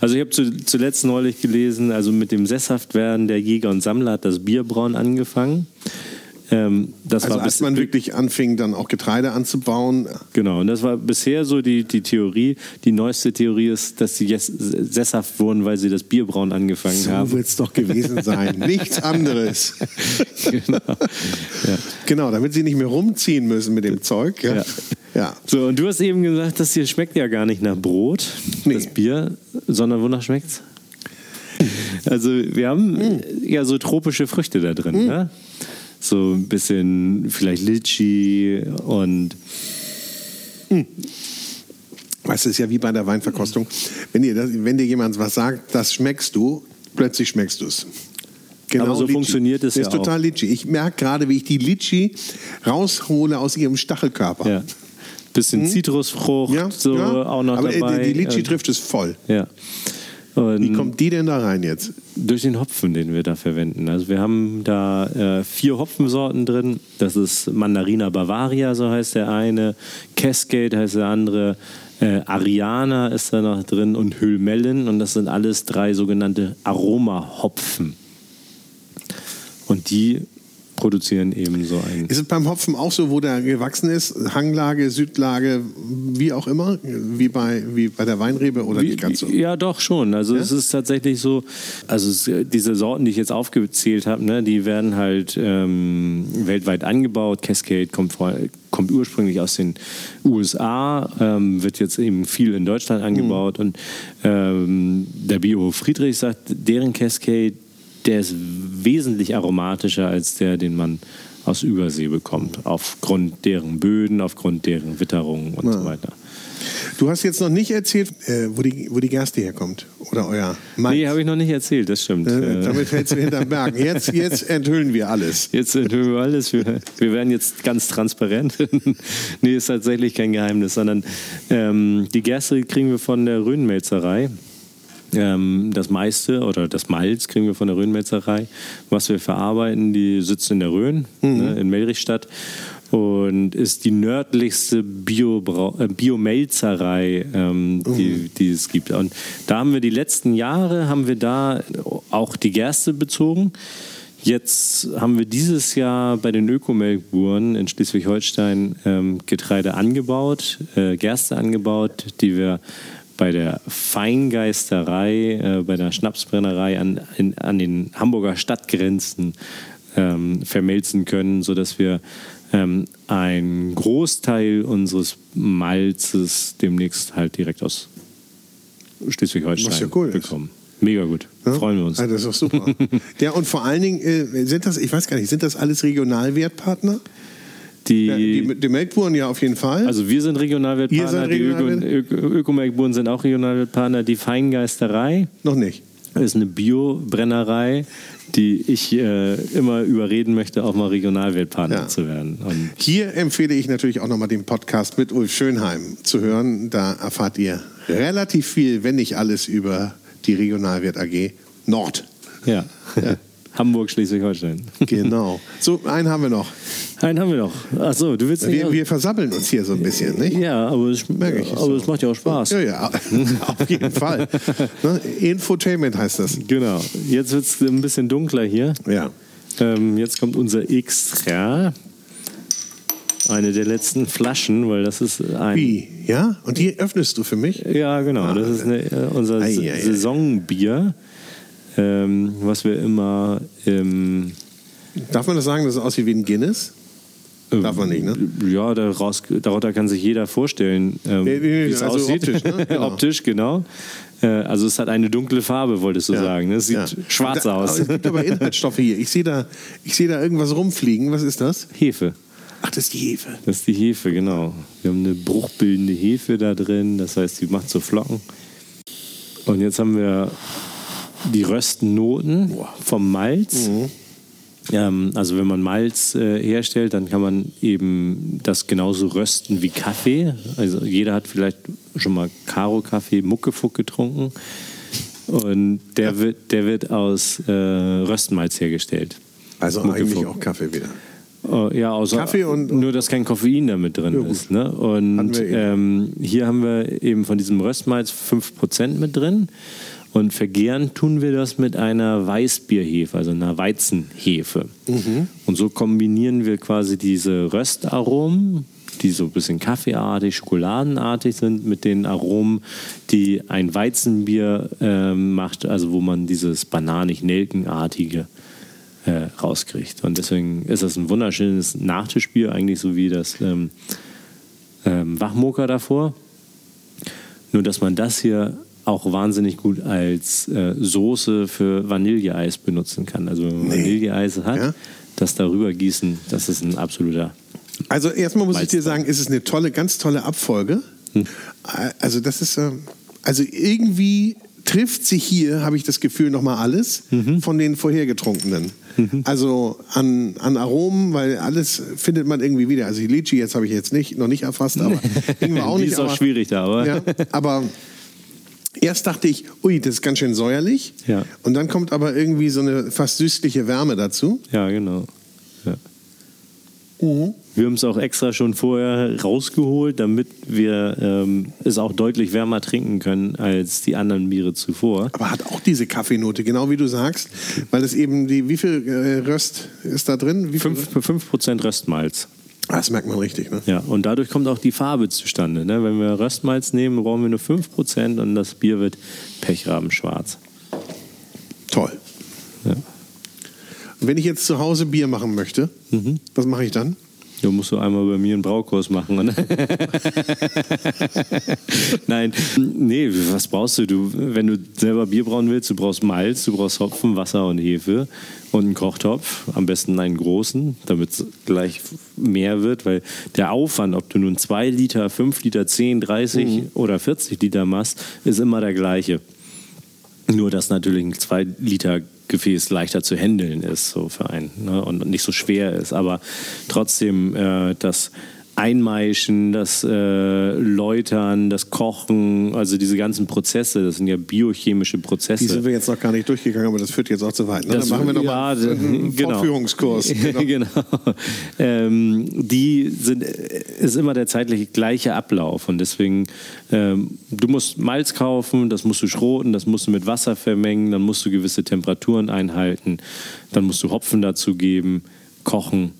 Also ich habe zu, zuletzt neulich gelesen, also mit dem Sesshaftwerden der Jäger und Sammler hat das Bierbrauen angefangen. Ähm, das also war als man wirklich anfing, dann auch Getreide anzubauen. Genau, und das war bisher so die, die Theorie. Die neueste Theorie ist, dass sie jetzt sesshaft wurden, weil sie das Bierbrauen angefangen so haben. So wird es doch gewesen sein. Nichts anderes. genau. Ja. genau, damit sie nicht mehr rumziehen müssen mit dem Zeug. Ja. ja. ja. So, und du hast eben gesagt, das hier schmeckt ja gar nicht nach Brot, nee. das Bier, sondern wonach schmeckt es? Also wir haben mm. ja so tropische Früchte da drin. Mm. Ne? So ein bisschen vielleicht Litchi und. Hm. Weißt du, es ist ja wie bei der Weinverkostung. Wenn dir, das, wenn dir jemand was sagt, das schmeckst du, plötzlich schmeckst du es. Genau Aber so Litchi. funktioniert es das ja ist total Litchi. Ich merke gerade, wie ich die Litchi raushole aus ihrem Stachelkörper. Ja. Bisschen hm? Zitrusfrucht, ja, so ja. auch noch Aber dabei. Die, die Litchi trifft es voll. Ja. Und Wie kommt die denn da rein jetzt? Durch den Hopfen, den wir da verwenden. Also wir haben da äh, vier Hopfensorten drin. Das ist Mandarina Bavaria, so heißt der eine. Cascade heißt der andere. Äh, Ariana ist da noch drin und Hüllmellen und das sind alles drei sogenannte Aromahopfen. Und die produzieren eben so ein. Ist es beim Hopfen auch so, wo der gewachsen ist? Hanglage, Südlage, wie auch immer? Wie bei, wie bei der Weinrebe oder Wie, nicht ganz so? Ja, doch schon. Also Ja? es ist tatsächlich so, also es, diese Sorten, die ich jetzt aufgezählt habe, ne, die werden halt ähm, weltweit angebaut. Cascade kommt, vor, kommt ursprünglich aus den USA, ähm, wird jetzt eben viel in Deutschland angebaut. Und ähm, der Biohof Friedrich sagt, deren Cascade, der ist wesentlich aromatischer als der, den man aus Übersee bekommt, aufgrund deren Böden, aufgrund deren Witterung und so weiter. Du hast jetzt noch nicht erzählt, äh, wo, die, wo die Gerste herkommt. Oder euer Malz. Nee, habe ich noch nicht erzählt, das stimmt. Äh, Damit fällst du hinterm Berg. Jetzt, jetzt enthüllen wir alles. Jetzt enthüllen wir alles. Wir, wir werden jetzt ganz transparent. nee, ist tatsächlich kein Geheimnis, sondern ähm, die Gerste kriegen wir von der Rhönmelzerei. Ähm, das meiste oder das Malz kriegen wir von der Rhönmelzerei. Was wir verarbeiten, die sitzt in der Rhön, ne, in Melrichstadt. Und ist die nördlichste Bio äh, Biomelzerei, ähm, die, die es gibt. Und da haben wir die letzten Jahre, haben wir da auch die Gerste bezogen. Jetzt haben wir dieses Jahr bei den Ökomelkburen in Schleswig-Holstein ähm, Getreide angebaut, äh, Gerste angebaut, die wir bei der Feingeisterei, äh, bei der Schnapsbrennerei an, in, an den Hamburger Stadtgrenzen ähm, vermelzen können, sodass wir ähm, einen Großteil unseres Malzes demnächst halt direkt aus Schleswig-Holstein ja cool ist. bekommen. Mega gut. Ja? Freuen wir uns. Ah, das ist doch super. ja, und vor allen Dingen, äh, sind das, ich weiß gar nicht, sind das alles Regionalwertpartner? Die, Ja, die, die Melkburen ja auf jeden Fall. also wir sind seid die Öko- Regionalwert- Öko- Ökomelkburen sind auch Regionalwertpartner, die Feingeisterei noch nicht. ist eine Biobrennerei, die ich äh, immer überreden möchte, auch mal Regionalwertpartner Ja. zu werden. Und Hier empfehle ich natürlich auch nochmal den Podcast mit Ulf Schönheim zu hören. Da erfahrt ihr relativ viel, wenn nicht alles, über die Regionalwert AG Nord. ja, Hamburg, Schleswig-Holstein. Genau. So, einen haben wir noch. Einen haben wir noch. Achso, du willst nicht. Wir, wir versabbeln uns hier so ein bisschen, nicht? ja, aber es, Merke ich. aber es macht ja auch Spaß. Ja, ja, auf jeden Fall. Ne? Infotainment heißt das. Genau. Jetzt wird es ein bisschen dunkler hier. Ja. Ähm, jetzt kommt unser Extra. Eine der letzten Flaschen, weil das ist ein. Wie? Ja? Und die öffnest du für mich? Ja, genau. Das ist eine, äh, unser ei, ei. Saisonbier, ähm, was wir immer im. Darf man das sagen, dass es aussieht wie ein Guinness? Darf man nicht, ne? Ja, daraus, darunter kann sich jeder vorstellen, ähm, Nee, nee, nee, wie es also aussieht. optisch, ne? Genau. optisch, genau. Äh, also es hat eine dunkle Farbe, wolltest du sagen. ne? Es sieht Ja. schwarz Da- aus. Es gibt aber Inhaltsstoffe hier. Ich sehe da, ich sehe da irgendwas rumfliegen. Was ist das? Hefe. Ach, das ist die Hefe. Das ist die Hefe, genau. Wir haben eine bruchbildende Hefe da drin, das heißt, die macht so Flocken. Und jetzt haben wir die Röstnoten vom Malz. Ähm, also wenn man Malz äh, herstellt, dann kann man eben das genauso rösten wie Kaffee. Also jeder hat vielleicht schon mal Karo-Kaffee, Muckefuck getrunken. Und der, wird, der wird aus äh, Röstmalz hergestellt. Also Muckefuck. eigentlich auch Kaffee wieder. Äh, ja, außer Kaffee und- nur, dass kein Koffein damit drin Ja, ist. Ne? Und ähm, hier haben wir eben von diesem Röstmalz 5% mit drin. Und vergären tun wir das mit einer Weißbierhefe, also einer Weizenhefe. Mhm. Und so kombinieren wir quasi diese Röstaromen, die so ein bisschen kaffeeartig, schokoladenartig sind, mit den Aromen, die ein Weizenbier ähm, macht, also wo man dieses bananig-nelkenartige äh, rauskriegt. Und deswegen ist das ein wunderschönes Nachtischbier, eigentlich so wie das ähm, ähm, Wachmoker davor. Nur, dass man das hier auch wahnsinnig gut als äh, Soße für Vanilleeis benutzen kann. Also wenn man Nee. Vanilleeis hat, Ja. das darüber gießen, das ist ein absoluter. Also erstmal muss ich dir sagen, ist es eine tolle, ganz tolle Abfolge. Hm. Also das ist, ähm, also irgendwie trifft sich hier, habe ich das Gefühl, nochmal alles Mhm. von den vorhergetrunkenen. Also an, an Aromen, weil alles findet man irgendwie wieder. Also die Litchi jetzt habe ich jetzt nicht, noch nicht erfasst, aber auch Die nicht. ist auch aber, schwierig da, aber Ja, aber erst dachte ich, ui, das ist ganz schön säuerlich. Ja. Und dann kommt aber irgendwie so eine fast süßliche Wärme dazu. ja, genau. Ja. Mhm. Wir haben es auch extra schon vorher rausgeholt, damit wir ähm, es auch deutlich wärmer trinken können als die anderen Biere zuvor. Aber hat auch diese Kaffeenote, genau wie du sagst, weil es eben die, wie viel äh, Röst ist da drin? Wie 5%, 5 Röstmalz. Das merkt man richtig, ne? Ja, und dadurch kommt auch die Farbe zustande. Ne? Wenn wir Röstmalz nehmen, brauchen wir nur 5% und das Bier wird pechrabenschwarz. Toll. Ja. Wenn ich jetzt zu Hause Bier machen möchte, mhm. was mache ich dann? Du musst du einmal bei mir einen Braukurs machen. Ne? Nein, nee, was brauchst du? du? Wenn du selber Bier brauen willst, du brauchst Malz, du brauchst Hopfen, Wasser und Hefe und einen Kochtopf. Am besten einen großen, damit es gleich mehr wird, weil der Aufwand, ob du nun 2 Liter, 5 Liter, 10, 30 mhm. oder 40 Liter machst, ist immer der gleiche. Nur, dass natürlich ein 2 Liter Gefäß leichter zu handeln ist, so für einen, ne? und nicht so schwer ist. Aber trotzdem, äh, das Einmeischen, das äh, Läutern, das Kochen, also diese ganzen Prozesse, das sind ja biochemische Prozesse. Die sind wir jetzt noch gar nicht durchgegangen, aber das führt jetzt auch zu weit. Ne? Das, Dann machen wir nochmal ja, einen genau. Vorführungskurs. Genau. genau. Ähm, die sind, ist immer der zeitlich gleiche Ablauf und deswegen, ähm, du musst Malz kaufen, das musst du schroten, das musst du mit Wasser vermengen, dann musst du gewisse Temperaturen einhalten, dann musst du Hopfen dazu geben, kochen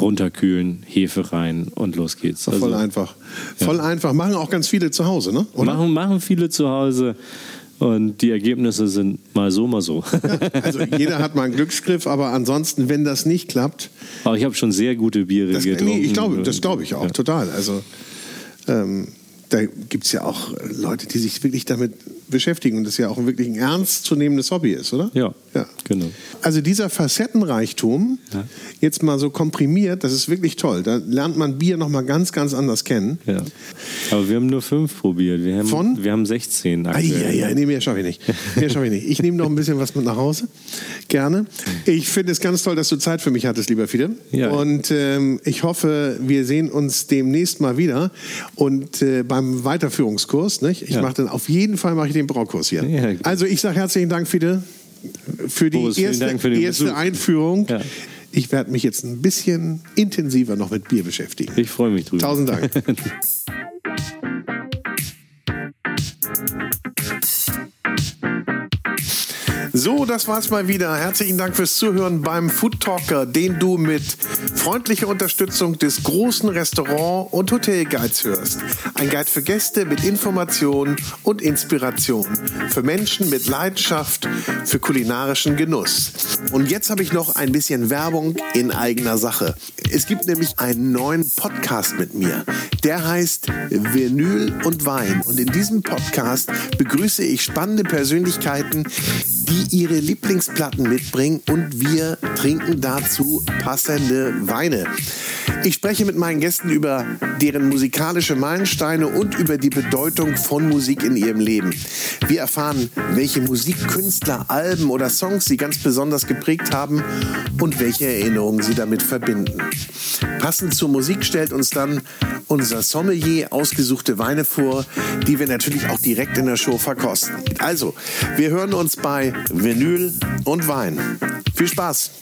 runterkühlen, Hefe rein und los geht's. Also, voll einfach. Voll ja. einfach. Machen auch ganz viele zu Hause, ne? Oder? Machen, machen viele zu Hause. Und die Ergebnisse sind mal so, mal so. Ja, also jeder hat mal einen Glücksgriff, aber ansonsten, wenn das nicht klappt. Aber ich habe schon sehr gute Biere das, getrunken. Nee, ich glaube, das glaube ich auch, ja. total. Also ähm, da gibt es ja auch Leute, die sich wirklich damit beschäftigen und das ja auch ein wirklich ein ernstzunehmendes Hobby ist, oder? Ja, ja. Genau. Also dieser Facettenreichtum, ja. jetzt mal so komprimiert, das ist wirklich toll. Da lernt man Bier nochmal ganz, ganz anders kennen. Ja. Aber wir haben nur fünf probiert. Wir haben, Von? Wir haben 16 aktuell. Ah, ja, ja, nee, mehr schaffe ich nicht. Mehr schaffe ich nicht. Ich nehme noch ein bisschen was mit nach Hause. Gerne. Ich finde es ganz toll, dass du Zeit für mich hattest, lieber Fide. Ja. Und ähm, ich hoffe, wir sehen uns demnächst mal wieder. Und äh, beim Weiterführungskurs, nicht? Ich ja. mache dann auf jeden Fall mache ich den Braukurs hier. Ja, also ich sage herzlichen Dank, Fide, für die Boris, erste, für erste Einführung. Ja. Ich werde mich jetzt ein bisschen intensiver noch mit Bier beschäftigen. Ich freue mich drüber. Tausend Dank. So, das war's mal wieder. Herzlichen Dank fürs Zuhören beim Food Talker, den du mit freundlicher Unterstützung des großen Restaurant- und Hotelguides hörst. Ein Guide für Gäste mit Informationen und Inspiration. Für Menschen mit Leidenschaft für kulinarischen Genuss. Und jetzt habe ich noch ein bisschen Werbung in eigener Sache. Es gibt nämlich einen neuen Podcast mit mir. Der heißt Vinyl und Wein. Und in diesem Podcast begrüße ich spannende Persönlichkeiten, die ihre Lieblingsplatten mitbringen und wir trinken dazu passende Weine. Ich spreche mit meinen Gästen über deren musikalische Meilensteine und über die Bedeutung von Musik in ihrem Leben. Wir erfahren, welche Musikkünstler, Alben oder Songs sie ganz besonders geprägt haben und welche Erinnerungen sie damit verbinden. Passend zur Musik stellt uns dann unser Sommelier ausgesuchte Weine vor, die wir natürlich auch direkt in der Show verkosten. Also, wir hören uns bei Vinyl und Wein. Viel Spaß!